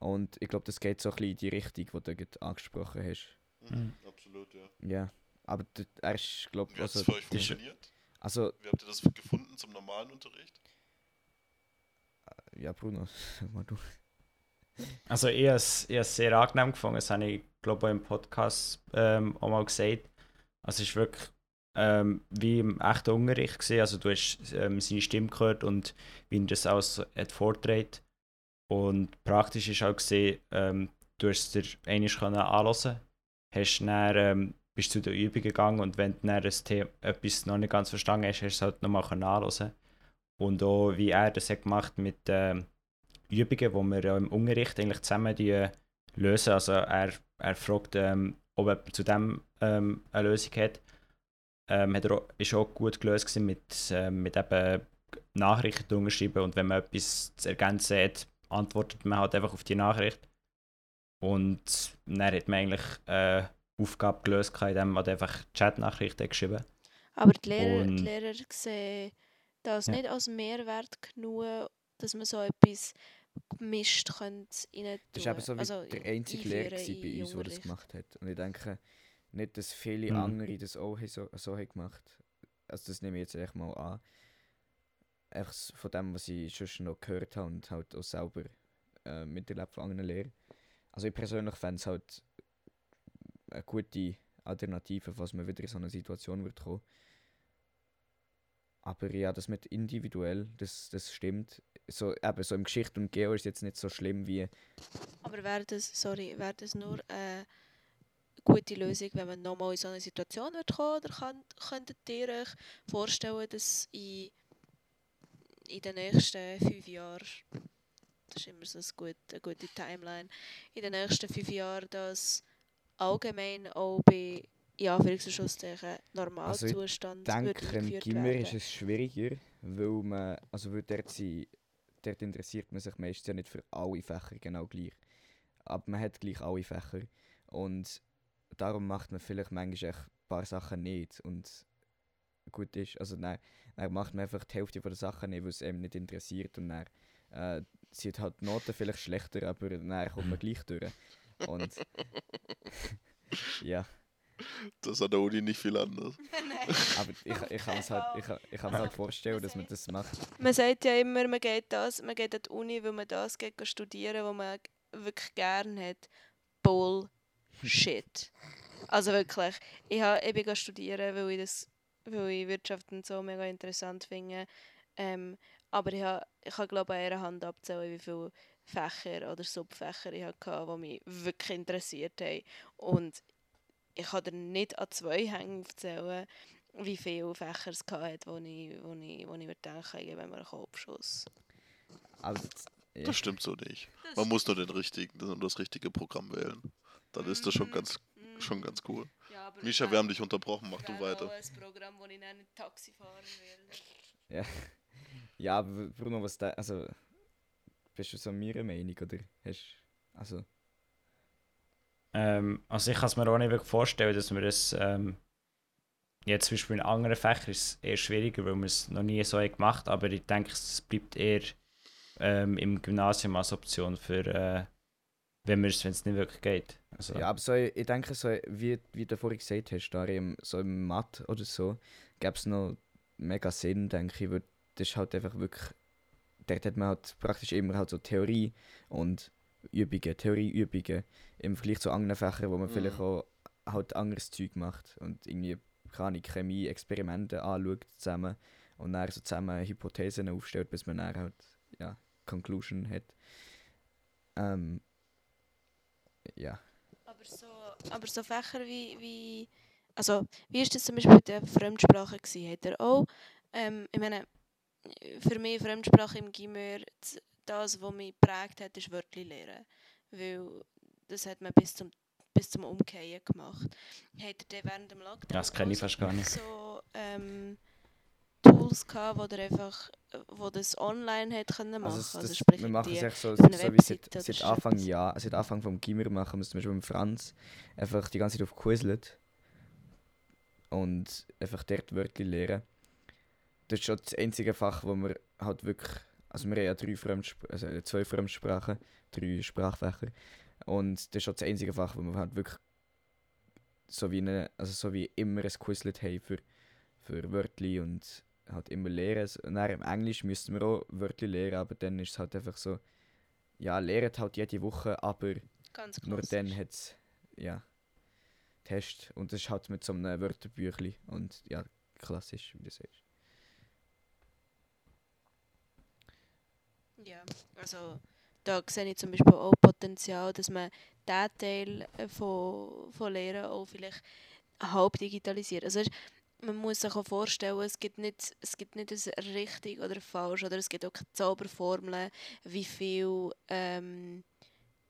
Und ich glaube, das geht so ein bisschen in die Richtung, die du gerade angesprochen hast. Mhm. Absolut, ja. Ja. Aber er ist, glaube Wie hat also, für euch das funktioniert? also, Wie habt ihr das gefunden zum normalen Unterricht? ja, Bruno, sag mal du. Also ich habe es ich sehr angenehm gefunden, das habe ich glaube auch im Podcast ähm, auch mal gesagt. Also es ist wirklich ähm, wie im echten Unterricht gesehen. Also du hast ähm, seine Stimme gehört und wie er das alles hat vorträgt. Und praktisch ist auch gesehen, ähm, du hast es dir einmal anhören, hast dann, ähm, bist zu den Übungen gegangen und wenn du dann ein The etwas noch nicht ganz verstanden hast, hast du es halt nochmal anhören. Und auch wie er das hat gemacht mit ähm, Übungen, die wir im Unterricht eigentlich zusammen die äh, lösen. Also er, er fragt, ähm, ob jemand zu dem ähm, eine Lösung hat. Ähm, hat er auch, ist auch gut gelöst mit, ähm, mit eben Nachrichten unterschreiben und wenn man etwas zu ergänzen hat, antwortet man halt einfach auf die Nachricht. Und dann hat man eigentlich äh, Aufgabe gelöst, indem man einfach Chatnachrichten hat geschrieben Aber die Lehrer, Und- die Lehrer sehen das Ja. nicht als Mehrwert genug, dass man so etwas gemischt könnte rein Das war eben so wie also der in- einzige Lehrer bei uns, der das gemacht hat. Und ich denke nicht, dass viele Mhm. andere das auch so, so haben gemacht Also das nehme ich jetzt echt mal an. Einfach von dem, was ich schon noch gehört habe und halt auch selber äh, miterlebt von anderen Lehrern. Also ich persönlich fände es halt eine gute Alternative, falls man wieder in so eine Situation wird kommen. Aber ja, das mit individuell, das, das stimmt. So, eben, so im Geschichte und Geo ist jetzt nicht so schlimm wie Aber wäre das, sorry, wäre das nur eine gute Lösung, wenn man nochmal in so eine Situation wird kommen? Oder kann, könntet ihr euch vorstellen, dass in, in den nächsten fünf Jahren, das ist immer so ein gut, eine gute Timeline, in den nächsten fünf Jahren das allgemein auch bei Also Anführungszeichen Normalzustand denke, wird im eingeführt Gimmer ist es schwieriger, weil man, also weil dort, sie, dort interessiert man sich meistens ja nicht für alle Fächer genau gleich. Aber man hat gleich alle Fächer und darum macht man vielleicht manchmal echt ein paar Sachen nicht und gut ist. Also dann, dann macht man einfach die Hälfte von der Sachen nicht, weil es einem nicht interessiert und dann äh, sind halt die Noten vielleicht schlechter, aber dann kommt man gleich durch. Und ja, Das an der Uni nicht viel anders. Aber ich, ich kann es halt, ich, ich kann halt vorstellen, dass man das macht. Man sagt ja immer, man geht, das, man geht an die Uni, weil man das geht studieren, was man wirklich gerne hat. Bullshit. Also wirklich. Ich, ha, ich bin studieren, weil ich, das, weil ich Wirtschaft und so mega interessant finde. Ähm, aber ich, ha, ich kann glaube an einer Hand abzählen, wie viele Fächer oder Subfächer ich hatte, die mich wirklich interessiert haben. Und ich kann dir nicht an zwei Hängen aufzählen, wie viele Fächer es hatte, wo ich, wo ich, wo ich mir denke, ich gebe mir einen Kopfschuss. Also, das- ja. Das stimmt so nicht. Man muss nur den richtigen, das, das richtige Programm wählen. Dann ist das schon Mhm. ganz, schon ganz cool. Ja, ich wir haben dich unterbrochen, mach du weiter. ein Programm, wo ich dann nicht Taxi fahren will. ja, aber Bruno, was da, also, bist du so meiner Meinung, oder hast, also, Ähm, also ich kann es mir auch nicht wirklich vorstellen, dass wir das ähm, jetzt zum Beispiel in anderen Fächern ist es eher schwieriger, weil wir es noch nie so haben gemacht aber ich denke, es bleibt eher ähm, im Gymnasium als Option für, äh, wenn es wenn es nicht wirklich geht. Also, ja, aber so, ich denke, so, wie, wie du vorhin gesagt hast, da im, so im Mathe oder so, gäbe es noch mega Sinn, denke ich, weil das ist halt einfach wirklich, dort hat man halt praktisch immer halt so Theorie und Übungen, Theorieübungen im Vergleich zu anderen Fächern, wo man Mhm. vielleicht auch halt anderes Zeug macht und irgendwie, keine Chemie, Experimente anschaut zusammen und dann so zusammen Hypothesen aufstellt, bis man dann halt, ja, Conclusion hat. Ähm, ja. Aber so, aber so Fächer wie, wie. Also, wie war das zum Beispiel mit der Fremdsprache? Gewesen? Hat er auch. Ähm, ich meine, für mich Fremdsprache im Gimmer, das, was mich geprägt hat, ist Wörtli lernen. Weil das hat man bis zum, bis zum Umkehren gemacht. Hat er dann während dem Lockdown das kenne ich fast gar nicht. so ähm, Tools gehabt, wo er einfach wo das online hat können machen. Also, Also, das, sprich wir machen es echt so, so wie seit, seit Anfang. Jahr, seit Anfang vom Gimmer machen wir es zum Beispiel mit Franz einfach die ganze Zeit auf Quizlet und einfach dort Wörter lernen. Das ist schon das einzige Fach, wo wir halt wirklich, also wir haben ja drei Fremdspr also zwei Fremdsprachen, drei Sprachfächer und das ist schon das einzige Fach, wo wir halt wirklich so wie, eine, also so wie immer ein Quizlet haben für, für Wörter und halt immer lernen. Und dann im Englisch müssten wir auch Wörter lernen, aber dann ist es halt einfach so, ja, lernt halt jede Woche, aber nur dann hat es, ja, Test. Und das ist halt mit so einem Wörterbüchli und ja, klassisch, wie du sagst. Ja, also da sehe ich zum Beispiel auch Potenzial, dass man diesen Teil äh, von, von Lehren auch vielleicht halb digitalisiert. Also man muss sich auch vorstellen, es gibt nicht, es gibt nicht ein richtig oder ein falsch, oder es gibt auch keine Zauberformeln, wie viel, ähm,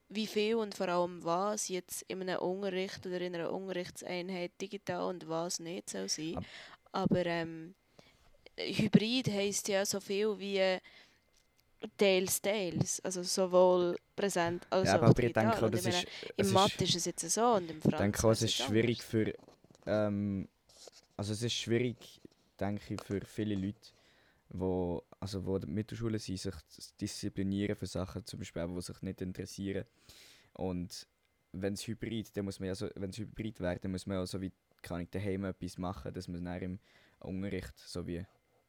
wie viel und vor allem was jetzt in einem Unterricht oder in einer Unterrichtseinheit digital und was nicht soll sein. Ab- Aber ähm, Hybrid heisst ja so viel wie Teils, Teils. Also sowohl präsent als ja, auch aber ich digital. denke das ich ist, Im Mathe ist es jetzt so und im ich Franz denke es ist schwierig für, ähm, also es ist schwierig, denke ich, für viele Leute, wo, also wo in der Mittelschule sind, sich zu disziplinieren für Sachen, zum Beispiel die sich nicht interessieren. Und wenn es hybrid, dann muss man ja so, wenn es hybrid wäre, dann muss man ja so wie, kann ich daheim etwas machen, dass man dann im Unterricht so wie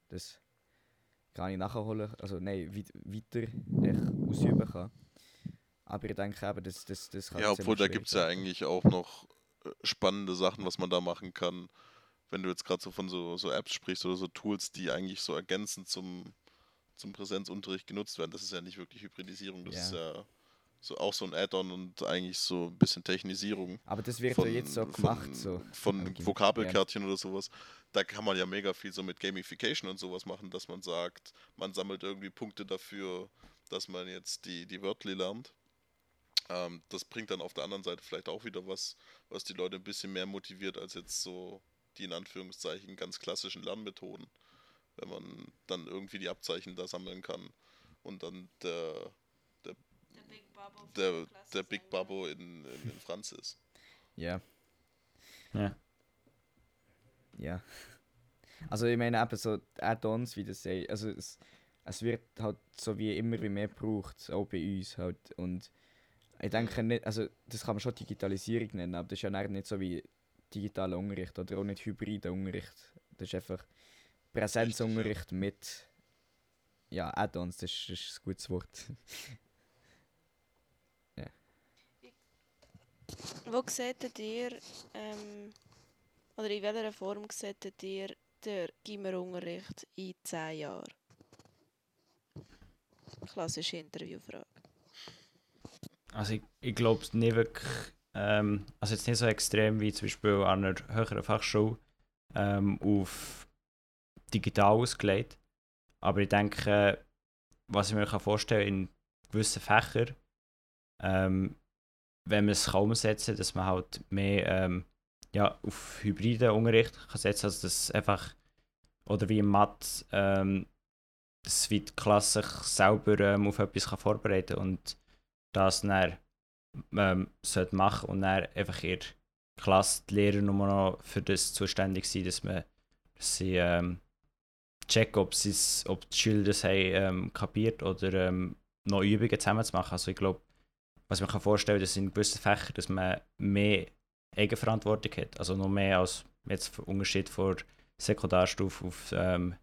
das kann ich nachholen, also nein, weit, weiter echt ausüben kann. Aber ich denke eben, das, das, das kann Ja, obwohl da gibt es ja eigentlich auch noch äh, spannende Sachen, was man da machen kann. Wenn du jetzt gerade so von so, so Apps sprichst oder so Tools, die eigentlich so ergänzend zum, zum Präsenzunterricht genutzt werden, das ist ja nicht wirklich Hybridisierung, das Ja. ist ja so auch so ein Add-on und eigentlich so ein bisschen Technisierung Aber das wird von, ja jetzt so von, gemacht. So. von Okay. Vokabelkärtchen oder sowas. Da kann man ja mega viel so mit Gamification und sowas machen, dass man sagt, man sammelt irgendwie Punkte dafür, dass man jetzt die, die Wörtli lernt. Ähm, das bringt dann auf der anderen Seite vielleicht auch wieder was, was die Leute ein bisschen mehr motiviert als jetzt so die in Anführungszeichen ganz klassischen Lernmethoden. Wenn man dann irgendwie die Abzeichen da sammeln kann und dann der, Der Big Bubble von der, der Big Babbo in, in, in Franz ist. Ja, Ja. ja. Also ich meine eben so Add-ons, wie das sei. Also es, es wird halt so wie immer wie mehr gebraucht, auch bei uns halt. Und ich denke nicht, also das kann man schon Digitalisierung nennen, aber das ist ja nicht so wie digitaler Unterricht oder auch nicht hybrider Unterricht. Das ist einfach Präsenzunterricht mit ja, Add-ons, das ist, das ist ein gutes Wort. Wo seht ihr, ähm, oder in welcher Form seht ihr den Gimmerunterricht in 10 Jahren? Klassische Interviewfrage. Also ich, ich glaube nicht wirklich, ähm, also jetzt nicht so extrem wie zum Beispiel an einer höheren Fachschule ähm, auf digital ausgelegt. Aber ich denke, was ich mir kann vorstellen in gewissen Fächern, ähm, wenn man es kann umsetzen kann, dass man halt mehr ähm, ja, auf hybriden Unterricht kann setzen also dass einfach, oder wie im Mathe, ähm, dass die Klasse sich selber ähm, auf etwas kann vorbereiten kann und das dann ähm, sollte machen und dann einfach in Klasse die Lehrer nur noch für das zuständig sind, dass man sie ähm, checken, ob, ob die Schüler das haben ähm, kapiert oder ähm, noch Übungen zusammen zu machen. Also ich glaube, was man kann vorstellen, dass in gewissen Fächern, dass man mehr Eigenverantwortung hat, also noch mehr als jetzt Unterschied von Sekundarstufe auf ähm,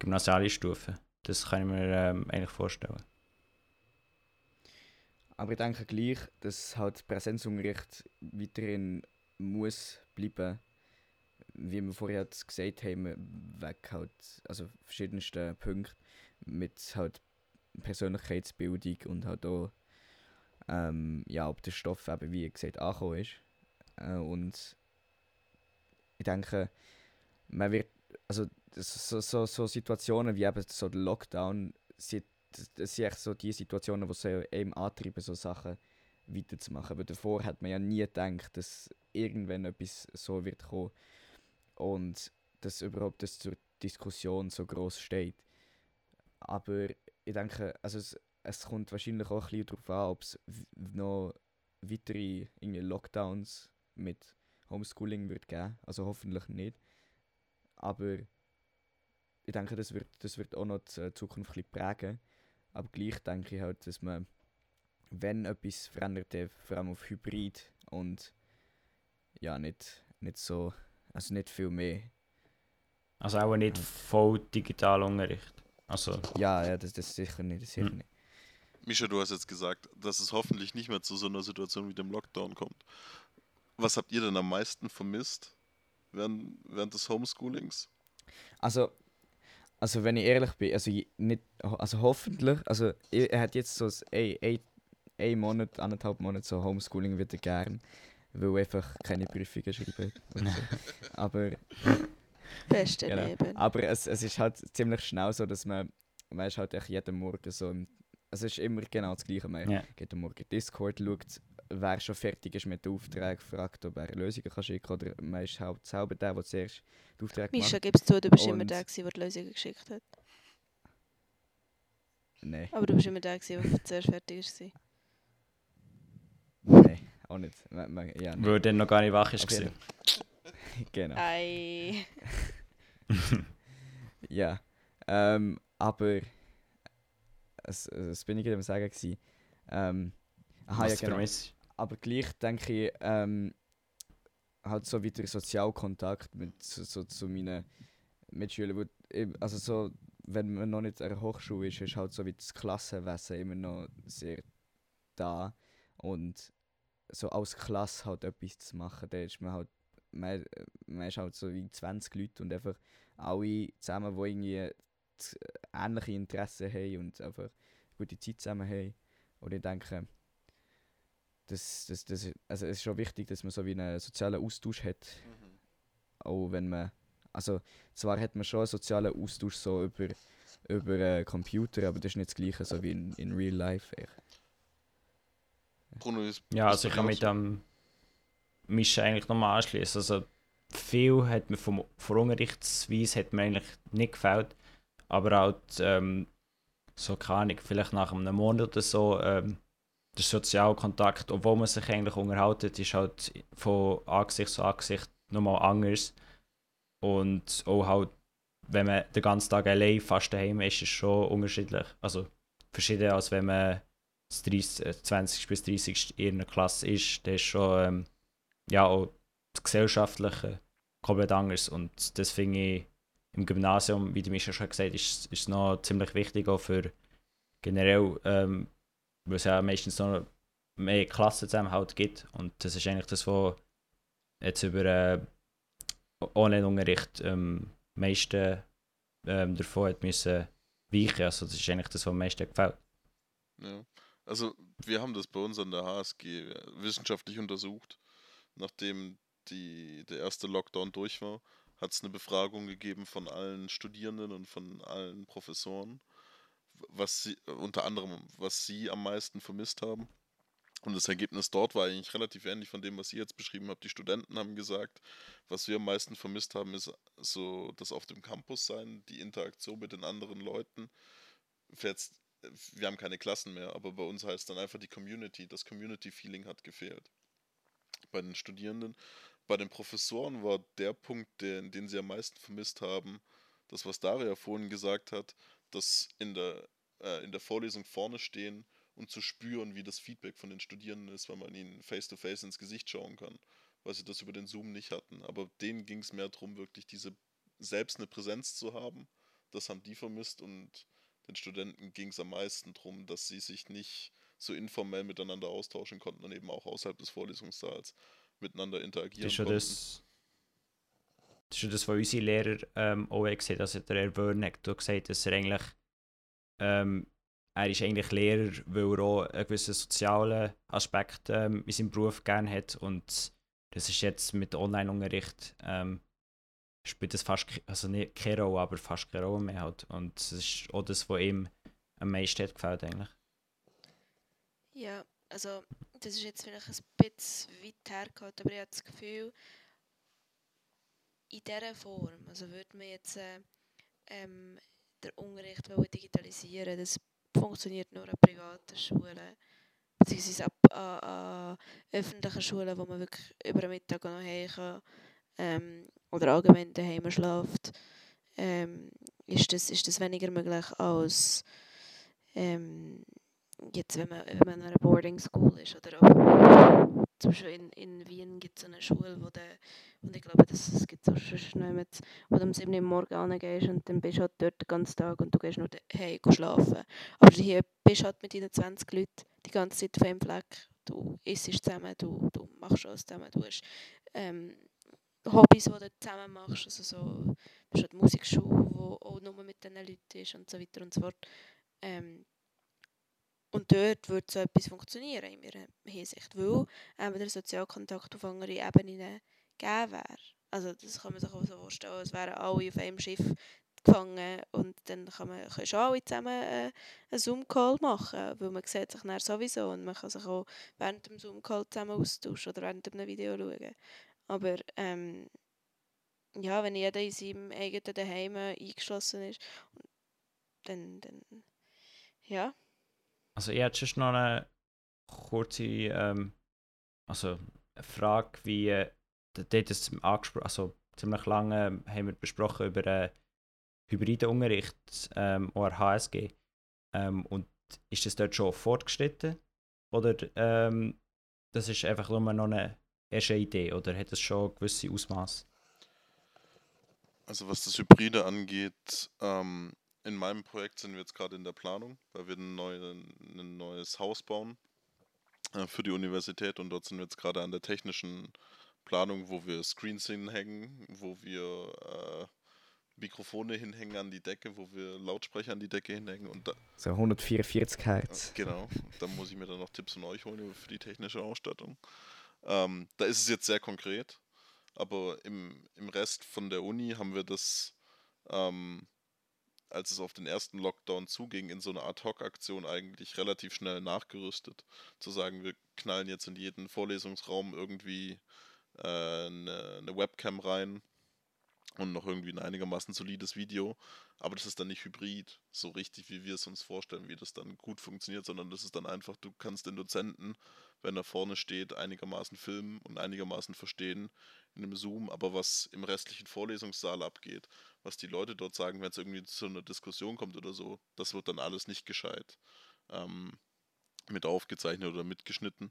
gymnasiale Stufe. Das kann ich mir ähm, eigentlich vorstellen. Aber ich denke gleich, dass halt Präsenzunterricht weiterhin muss bleiben, wie wir vorher gesagt haben, weg halt, also verschiedensten Punkten mit halt Persönlichkeitsbildung und halt auch, ähm, ja, ob der Stoff eben, wie gesagt, angekommen ist. Äh, und ich denke, man wird, also so, so, so Situationen wie eben so der Lockdown, sind, das sind echt so die Situationen, die eben antreiben, so Sachen weiterzumachen. Aber davor hat man ja nie gedacht, dass irgendwann etwas so wird kommen und dass überhaupt das zur Diskussion so groß steht. Aber ich denke, also es, es kommt wahrscheinlich auch ein bisschen darauf an, ob es noch weitere irgendwie Lockdowns mit Homeschooling wird geben. Also hoffentlich nicht. Aber ich denke, das wird, das wird auch noch die Zukunft ein prägen. Aber gleich denke ich halt, dass man, wenn etwas verändert, vor allem auf Hybrid und ja, nicht, nicht so, also nicht viel mehr. Also auch nicht voll digital Unterricht. Also. Ja, ja, das, das sicher nicht, das sicher Hm. nicht. Mischa, du hast jetzt gesagt, dass es hoffentlich nicht mehr zu so einer Situation wie dem Lockdown kommt. Was habt ihr denn am meisten vermisst während, während des Homeschoolings? Also, also wenn ich ehrlich bin, also nicht, also hoffentlich, also er hat jetzt so ein, ein, ein Monat, anderthalb Monate so Homeschooling wieder gern, weil er einfach keine Prüfungen schreiben. und so. Aber Beste Genau. Leben. Aber es, es ist halt ziemlich schnell so, dass man, man ist halt echt jeden Morgen so im, es ist immer genau das Gleiche. Man Ja. geht am Morgen Discord, schaut, wer schon fertig ist mit den Aufträgen, fragt, ob er Lösungen kann schicken oder man ist halt selber der, der zuerst die Aufträge Mischa, macht. gibst du, du bist immer Und- der, gewesen, der die Lösungen geschickt hat. Nein, Aber du bist immer der, der zuerst fertig war. nein, auch nicht. Man, man, ja. Weil er dann noch gar nicht wach ist. Gewesen. genau. Ei. Ja, ähm, aber es, es bin ich gerade am sagen gewesen. Ähm, aha, Was ja, du genau. vermisst. Aber gleich denke ich, ähm, halt so wieder Sozialkontakt mit so, so zu meinen Mitschülern. Also so, wenn man noch nicht an der Hochschule ist, ist halt so wie das Klassenwesen immer noch sehr da. Und so als Klasse halt etwas zu machen, da ist man halt, man, man ist halt so wie 20 Leute und einfach alle zusammen, die irgendwie ähnliche Interessen haben und einfach gute Zeit zusammen haben. Und ich denke, das, das, das, also es ist schon wichtig, dass man so wie einen sozialen Austausch hat. Auch wenn man, also zwar hat man schon einen sozialen Austausch so über, über äh, Computer, aber das ist nicht das gleiche so wie in, in real life. echt. Bruno, ist, Ja, also ich kann mit dem Mischen eigentlich nochmal anschließen. Also viel hat mir vom, von der Unterrichtsweise hat mir eigentlich nicht gefällt, aber auch die, ähm, so keine Ahnung, vielleicht nach einem Monat oder so ähm, der Sozialkontakt, obwohl man sich eigentlich unterhalten, ist halt von Angesicht zu Angesicht nochmal anders und auch halt, wenn man den ganzen Tag allein fast daheim ist, ist es schon unterschiedlich. Also verschieden als wenn man das 30, äh, 20. bis 30. in einer Klasse ist, dann ist schon ähm, ja, auch das Gesellschaftliche komplett anders. Und das finde ich im Gymnasium, wie du mir schon gesagt hast, ist, ist noch ziemlich wichtig auch für generell, ähm, weil es ja meistens noch mehr Klassenzusammenhalt gibt. Und das ist eigentlich das, was jetzt über äh, Online-Unterricht ähm, meisten ähm, davon hat müssen weichen. Also das ist eigentlich das, was am meisten gefällt. Ja. Also wir haben das bei uns an der HSG wissenschaftlich untersucht. Nachdem die, der erste Lockdown durch war, hat es eine Befragung gegeben von allen Studierenden und von allen Professoren, was sie, unter anderem, was sie am meisten vermisst haben. Und das Ergebnis dort war eigentlich relativ ähnlich von dem, was ihr jetzt beschrieben habt. Die Studenten haben gesagt, was wir am meisten vermisst haben, ist so das auf dem Campus sein, die Interaktion mit den anderen Leuten. Jetzt, wir haben keine Klassen mehr, aber bei uns heißt dann einfach die Community. Das Community-Feeling hat gefehlt. Bei den Studierenden. Bei den Professoren war der Punkt, den, den sie am meisten vermisst haben, das, was Daria vorhin gesagt hat, dass in der, äh, in der Vorlesung vorne stehen und zu spüren, wie das Feedback von den Studierenden ist, weil man ihnen face-to-face -face ins Gesicht schauen kann, weil sie das über den Zoom nicht hatten. Aber denen ging es mehr darum, wirklich diese selbst eine Präsenz zu haben. Das haben die vermisst und den Studenten ging es am meisten darum, dass sie sich nicht so informell miteinander austauschen konnten und eben auch außerhalb des Vorlesungssaals miteinander interagieren das konnten. Das, das ist das, was unsere Lehrer ähm, auch gesehen haben. Der Herr Werneck hat gesagt, dass er eigentlich ähm, er ist eigentlich Lehrer, weil er auch einen gewissen sozialen Aspekt ähm, in seinem Beruf gerne hat und das ist jetzt mit Online-Unterricht ähm, spielt das fast, also nicht keine Rolle, aber fast keine Rolle mehr halt. und das ist auch das, was ihm am meisten hat gefällt eigentlich. Ja, also das ist jetzt vielleicht ein bisschen weit hergeholt, aber ich habe das Gefühl, in dieser Form, also würde man jetzt äh, ähm, den Unterricht digitalisieren das funktioniert nur an privaten Schulen, beziehungsweise an, an, öffentlichen Schulen, wo man wirklich über den Mittag noch heim kann ähm, oder allgemein daheim schläft, ähm, ist, das, ist das weniger möglich als ähm, jetzt, wenn man, wenn man in einer Boarding School ist oder auch, zum Beispiel in, in Wien gibt es eine Schule, wo der, und ich glaube, das, das gibt es auch schon nicht, wo du um 7 Uhr morgens gehst und dann bist du halt dort den ganzen Tag und du gehst nur hey schlafen. Aber hier bist du halt mit deinen 20 Leuten die ganze Zeit auf einem Fleck. Du isst zusammen, du, du machst alles zusammen, du hast ähm, Hobbys, die du zusammen machst, also so, du hast halt Musikschule, die auch nur mit diesen Leuten ist und so weiter und so fort. Ähm, und dort würde so etwas funktionieren in meiner Hinsicht, weil eben der Sozialkontakt auf andere Ebenen gegeben wäre. Also das kann man sich auch so vorstellen, als wären alle auf einem Schiff gefangen und dann kann man, schon alle zusammen äh, einen Zoom-Call machen, weil man sieht sich dann sowieso und man kann sich auch während dem Zoom-Call zusammen austauschen oder während einem Video schauen. Aber ähm, ja, wenn jeder in seinem eigenen Daheim eingeschlossen ist, dann, dann ja, also ich hätte schon noch eine kurze ähm, also eine Frage, wie äh, ist angesprochen, also ziemlich lange haben wir besprochen über äh, hybriden Unterricht ähm, oder HSG ähm, und ist das dort schon fortgeschritten oder ähm, das ist einfach nur noch eine erste Idee oder hat das schon gewisse Ausmaß? Also was das Hybride angeht, ähm, in meinem Projekt sind wir jetzt gerade in der Planung, weil wir ein, neue, ein neues Haus bauen äh, für die Universität und dort sind wir jetzt gerade an der technischen Planung, wo wir Screens hinhängen, wo wir äh, Mikrofone hinhängen an die Decke, wo wir Lautsprecher an die Decke hinhängen und da, so 144 Hertz. Genau, da muss ich mir dann noch Tipps von euch holen für die technische Ausstattung. Ähm, da ist es jetzt sehr konkret, aber im, im Rest von der Uni haben wir das ähm, als es auf den ersten Lockdown zuging, in so einer Ad-Hoc-Aktion eigentlich relativ schnell nachgerüstet. Zu sagen, wir knallen jetzt in jeden Vorlesungsraum irgendwie äh, eine, eine Webcam rein und noch irgendwie ein einigermaßen solides Video. Aber das ist dann nicht hybrid, so richtig, wie wir es uns vorstellen, wie das dann gut funktioniert, sondern das ist dann einfach, du kannst den Dozenten, wenn er vorne steht, einigermaßen filmen und einigermaßen verstehen in einem Zoom, aber was im restlichen Vorlesungssaal abgeht, was die Leute dort sagen, wenn es irgendwie zu einer Diskussion kommt oder so, das wird dann alles nicht gescheit ähm, mit aufgezeichnet oder mitgeschnitten.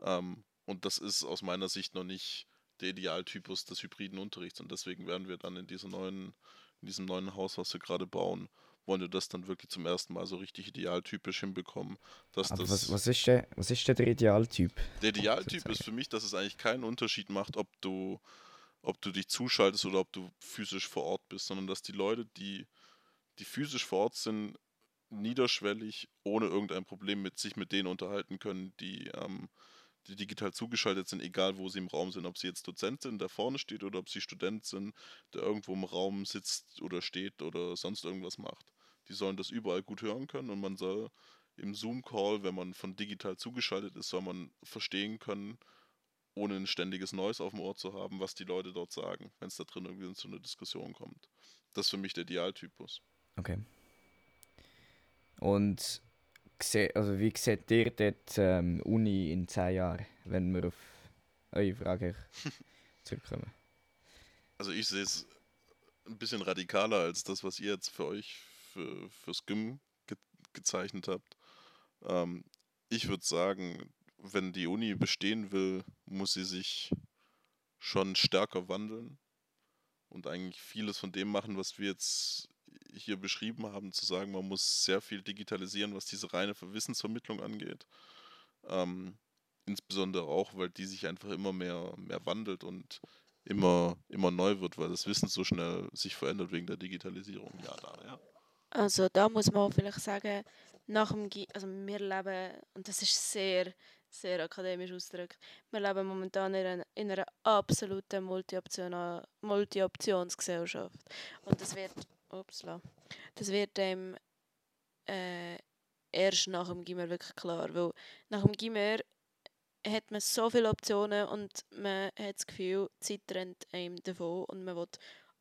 Ähm, und das ist aus meiner Sicht noch nicht der Idealtypus des hybriden Unterrichts und deswegen werden wir dann in neuen, in diesem neuen Haus, was wir gerade bauen, wollen wir das dann wirklich zum ersten Mal so richtig idealtypisch hinbekommen. Dass Aber das was, was, ist der, was ist der Idealtyp? der Idealtyp ist für mich, dass es eigentlich keinen Unterschied macht, ob du, ob du dich zuschaltest oder ob du physisch vor Ort bist, sondern dass die Leute, die, die physisch vor Ort sind, niederschwellig, ohne irgendein Problem mit sich mit denen unterhalten können, die, ähm, die digital zugeschaltet sind, egal wo sie im Raum sind, ob sie jetzt Dozent sind, der vorne steht, oder ob sie Student sind, der irgendwo im Raum sitzt oder steht oder sonst irgendwas macht. Die sollen das überall gut hören können und man soll im Zoom-Call, wenn man von digital zugeschaltet ist, soll man verstehen können, ohne ein ständiges Neues auf dem Ohr zu haben, was die Leute dort sagen, wenn es da drin irgendwie zu einer Diskussion kommt. Das ist für mich der Idealtypus. Okay. Und also wie seht ihr dort ähm, Uni in 10 Jahren, wenn wir auf eure Frage zurückkommen? Also ich sehe es ein bisschen radikaler als das, was ihr jetzt für euch für, fürs Gym ge gezeichnet habt. Ähm, ich würde sagen, wenn die Uni bestehen will, muss sie sich schon stärker wandeln und eigentlich vieles von dem machen, was wir jetzt hier beschrieben haben, zu sagen, man muss sehr viel digitalisieren, was diese reine Wissensvermittlung angeht. Ähm, insbesondere auch, weil die sich einfach immer mehr, mehr wandelt und immer, immer neu wird, weil das Wissen so schnell sich verändert wegen der Digitalisierung. Ja, da, ja. Also da muss man vielleicht sagen, nach dem Gi also wir leben, und das ist sehr, sehr akademisch ausgedrückt, wir leben momentan in einer, in einer absoluten Multi-Optionsgesellschaft. Und das wird, upsla, das wird dem äh, erst nach dem Gimmer wirklich klar, weil nach dem Gimmer hat man so viele Optionen und man hat das Gefühl, die Zeit rennt einem davon und man will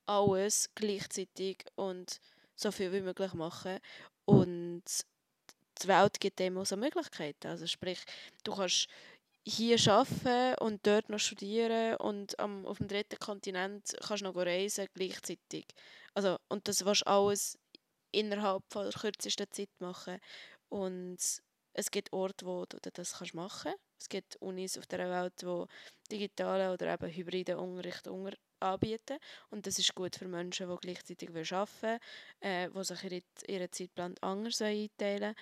alles gleichzeitig und so viel wie möglich machen. Und die Welt gibt einem auch so Möglichkeiten. Also sprich, du kannst hier arbeiten und dort noch studieren und am, auf dem dritten Kontinent kannst du noch reisen gleichzeitig. Also, und das willst du alles innerhalb von der kürzesten Zeit machen. Und es gibt Orte, wo du das kannst machen kannst. Es gibt Unis auf der Welt, die digitalen oder eben hybriden Unterricht anbieten. Und das ist gut für Menschen, die gleichzeitig arbeiten wollen, äh, die sich ihre, ihren Zeitplan anders einteilen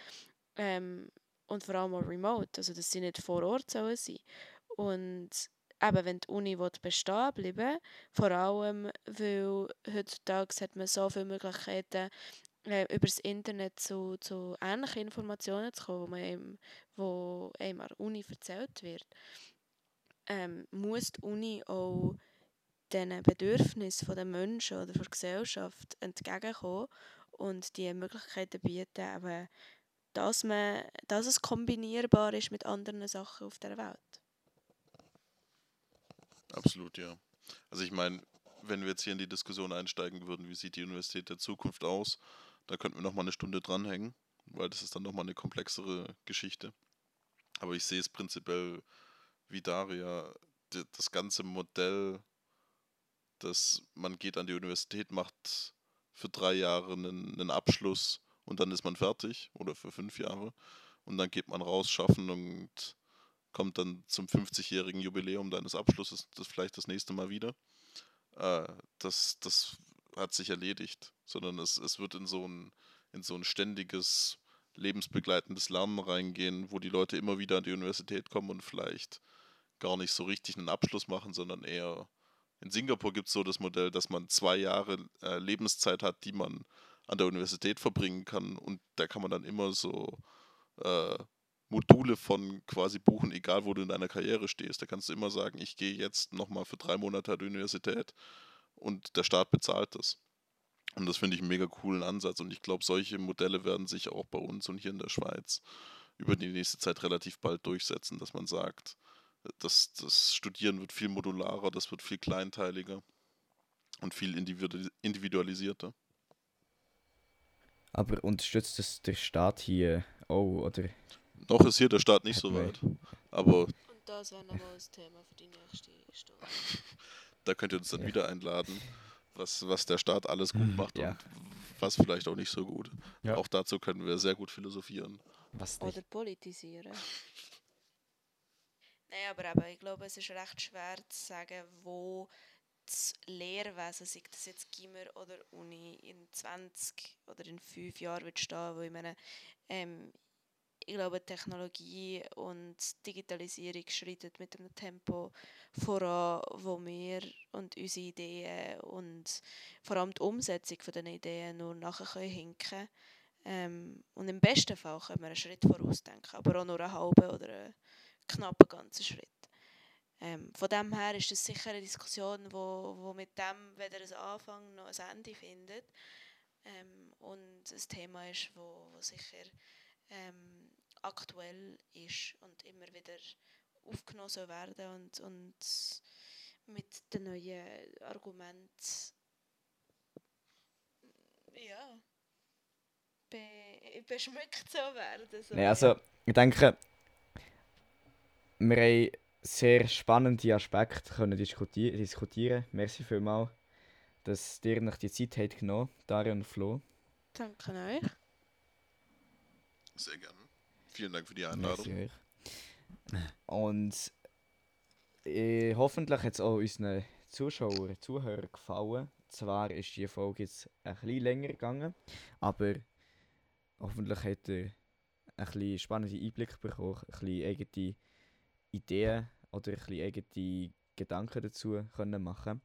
ähm, Und vor allem auch remote, also dass sie nicht vor Ort sollen sein Und eben, wenn die Uni bestehen bleiben vor allem, weil heutzutage hat man so viele Möglichkeiten, äh, über das Internet zu, zu ähnlichen Informationen zu kommen, man einem, wo einem an der Uni erzählt wird, ähm, muss die Uni auch diesen Bedürfnissen der Menschen oder der Gesellschaft entgegenkommen und die Möglichkeiten bieten, eben, dass, man, dass es kombinierbar ist mit anderen Sachen auf der Welt. Absolut, ja. Also ich meine, wenn wir jetzt hier in die Diskussion einsteigen würden, wie sieht die Universität der Zukunft aus, da könnten wir nochmal eine Stunde dranhängen, weil das ist dann nochmal eine komplexere Geschichte. Aber ich sehe es prinzipiell wie Daria, das ganze Modell, dass man geht an die Universität, macht für drei Jahre einen, einen Abschluss und dann ist man fertig oder für fünf Jahre und dann geht man raus, schaffen und kommt dann zum 50-jährigen Jubiläum deines Abschlusses das vielleicht das nächste Mal wieder. Äh, das, das hat sich erledigt, sondern es, es wird in so, ein, in so ein ständiges lebensbegleitendes Lernen reingehen, wo die Leute immer wieder an die Universität kommen und vielleicht gar nicht so richtig einen Abschluss machen, sondern eher in Singapur gibt es so das Modell, dass man zwei Jahre äh, Lebenszeit hat, die man an der Universität verbringen kann und da kann man dann immer so äh, Module von quasi buchen, egal wo du in deiner Karriere stehst. Da kannst du immer sagen, ich gehe jetzt nochmal für drei Monate an die Universität und der Staat bezahlt das. Und das finde ich einen mega coolen Ansatz und ich glaube, solche Modelle werden sich auch bei uns und hier in der Schweiz über die nächste Zeit relativ bald durchsetzen, dass man sagt, das, das Studieren wird viel modularer, das wird viel kleinteiliger und viel individu- individualisierter. Aber unterstützt das der Staat hier auch, oder? Noch ist hier der Staat nicht so weit, aber Und das wäre nochmal ein Thema für die nächste Stunde. da könnt ihr uns dann Ja. wieder einladen, was, was der Staat alles gut Mhm, macht ja. und was vielleicht auch nicht so gut. Ja. Auch dazu können wir sehr gut philosophieren. Oder politisieren. Nein, aber eben, ich glaube, es ist recht schwer zu sagen, wo das Lehrwesen, sei das jetzt Gimmer oder Uni, in 20 oder in 5 Jahren wird stehen, wo ich meine, ähm, ich glaube, Technologie und Digitalisierung schreiten mit einem Tempo voran, wo wir und unsere Ideen und vor allem die Umsetzung von diesen Ideen nur nachher können hinken ähm, Und im besten Fall können wir einen Schritt vorausdenken, aber auch nur einen halben oder einen knappen ganzen Schritt. Ähm, von dem her ist das sicher eine Diskussion, wo, wo mit dem weder ein Anfang noch ein Ende findet. Ähm, und ein Thema ist, wo, wo sicher ähm, aktuell ist und immer wieder aufgenommen soll werden und, und mit den neuen Argumenten ja, be beschmückt soll werden. So. Nein, also ich denke, wir haben sehr spannende Aspekte können diskutieren. diskutieren. Merci vielmals, dass ihr noch die Zeit habt genommen, Dario und Flo. Danke euch. Sehr gerne. Vielen Dank für die Einladung. euch. Und äh, hoffentlich hat es auch unseren Zuschauern, Zuhörern gefallen. Zwar ist die Folge jetzt ein bisschen länger gegangen, aber hoffentlich hat ihr ein bisschen spannende Einblick bekommen, ein bisschen eigene Ideen oder ein bisschen eigene Gedanken dazu können machen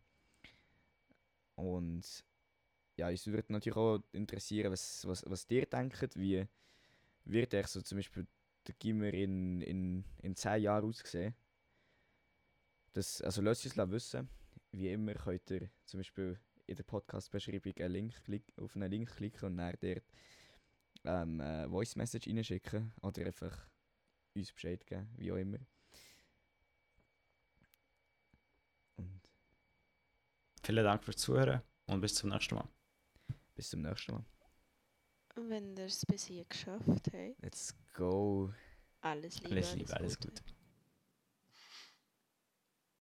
Und ja, uns würde natürlich auch interessieren, was, was, was ihr denkt, wie wird er so zum Beispiel der Gimmer in, in, in 10 Jahren aussehen. Das, also lasst uns wissen. Wie immer könnt ihr zum Beispiel in der Podcast-Beschreibung einen Link klick, auf einen Link klicken und dann dort ähm, eine Voice Message reinschicken oder einfach uns Bescheid geben, wie auch immer. Und Vielen Dank fürs Zuhören und bis zum nächsten Mal. bis zum nächsten Mal. Wenn ihr es bis hier geschafft habt, Let's go! alles Liebe. Alles Liebe, alles Gute. Gute.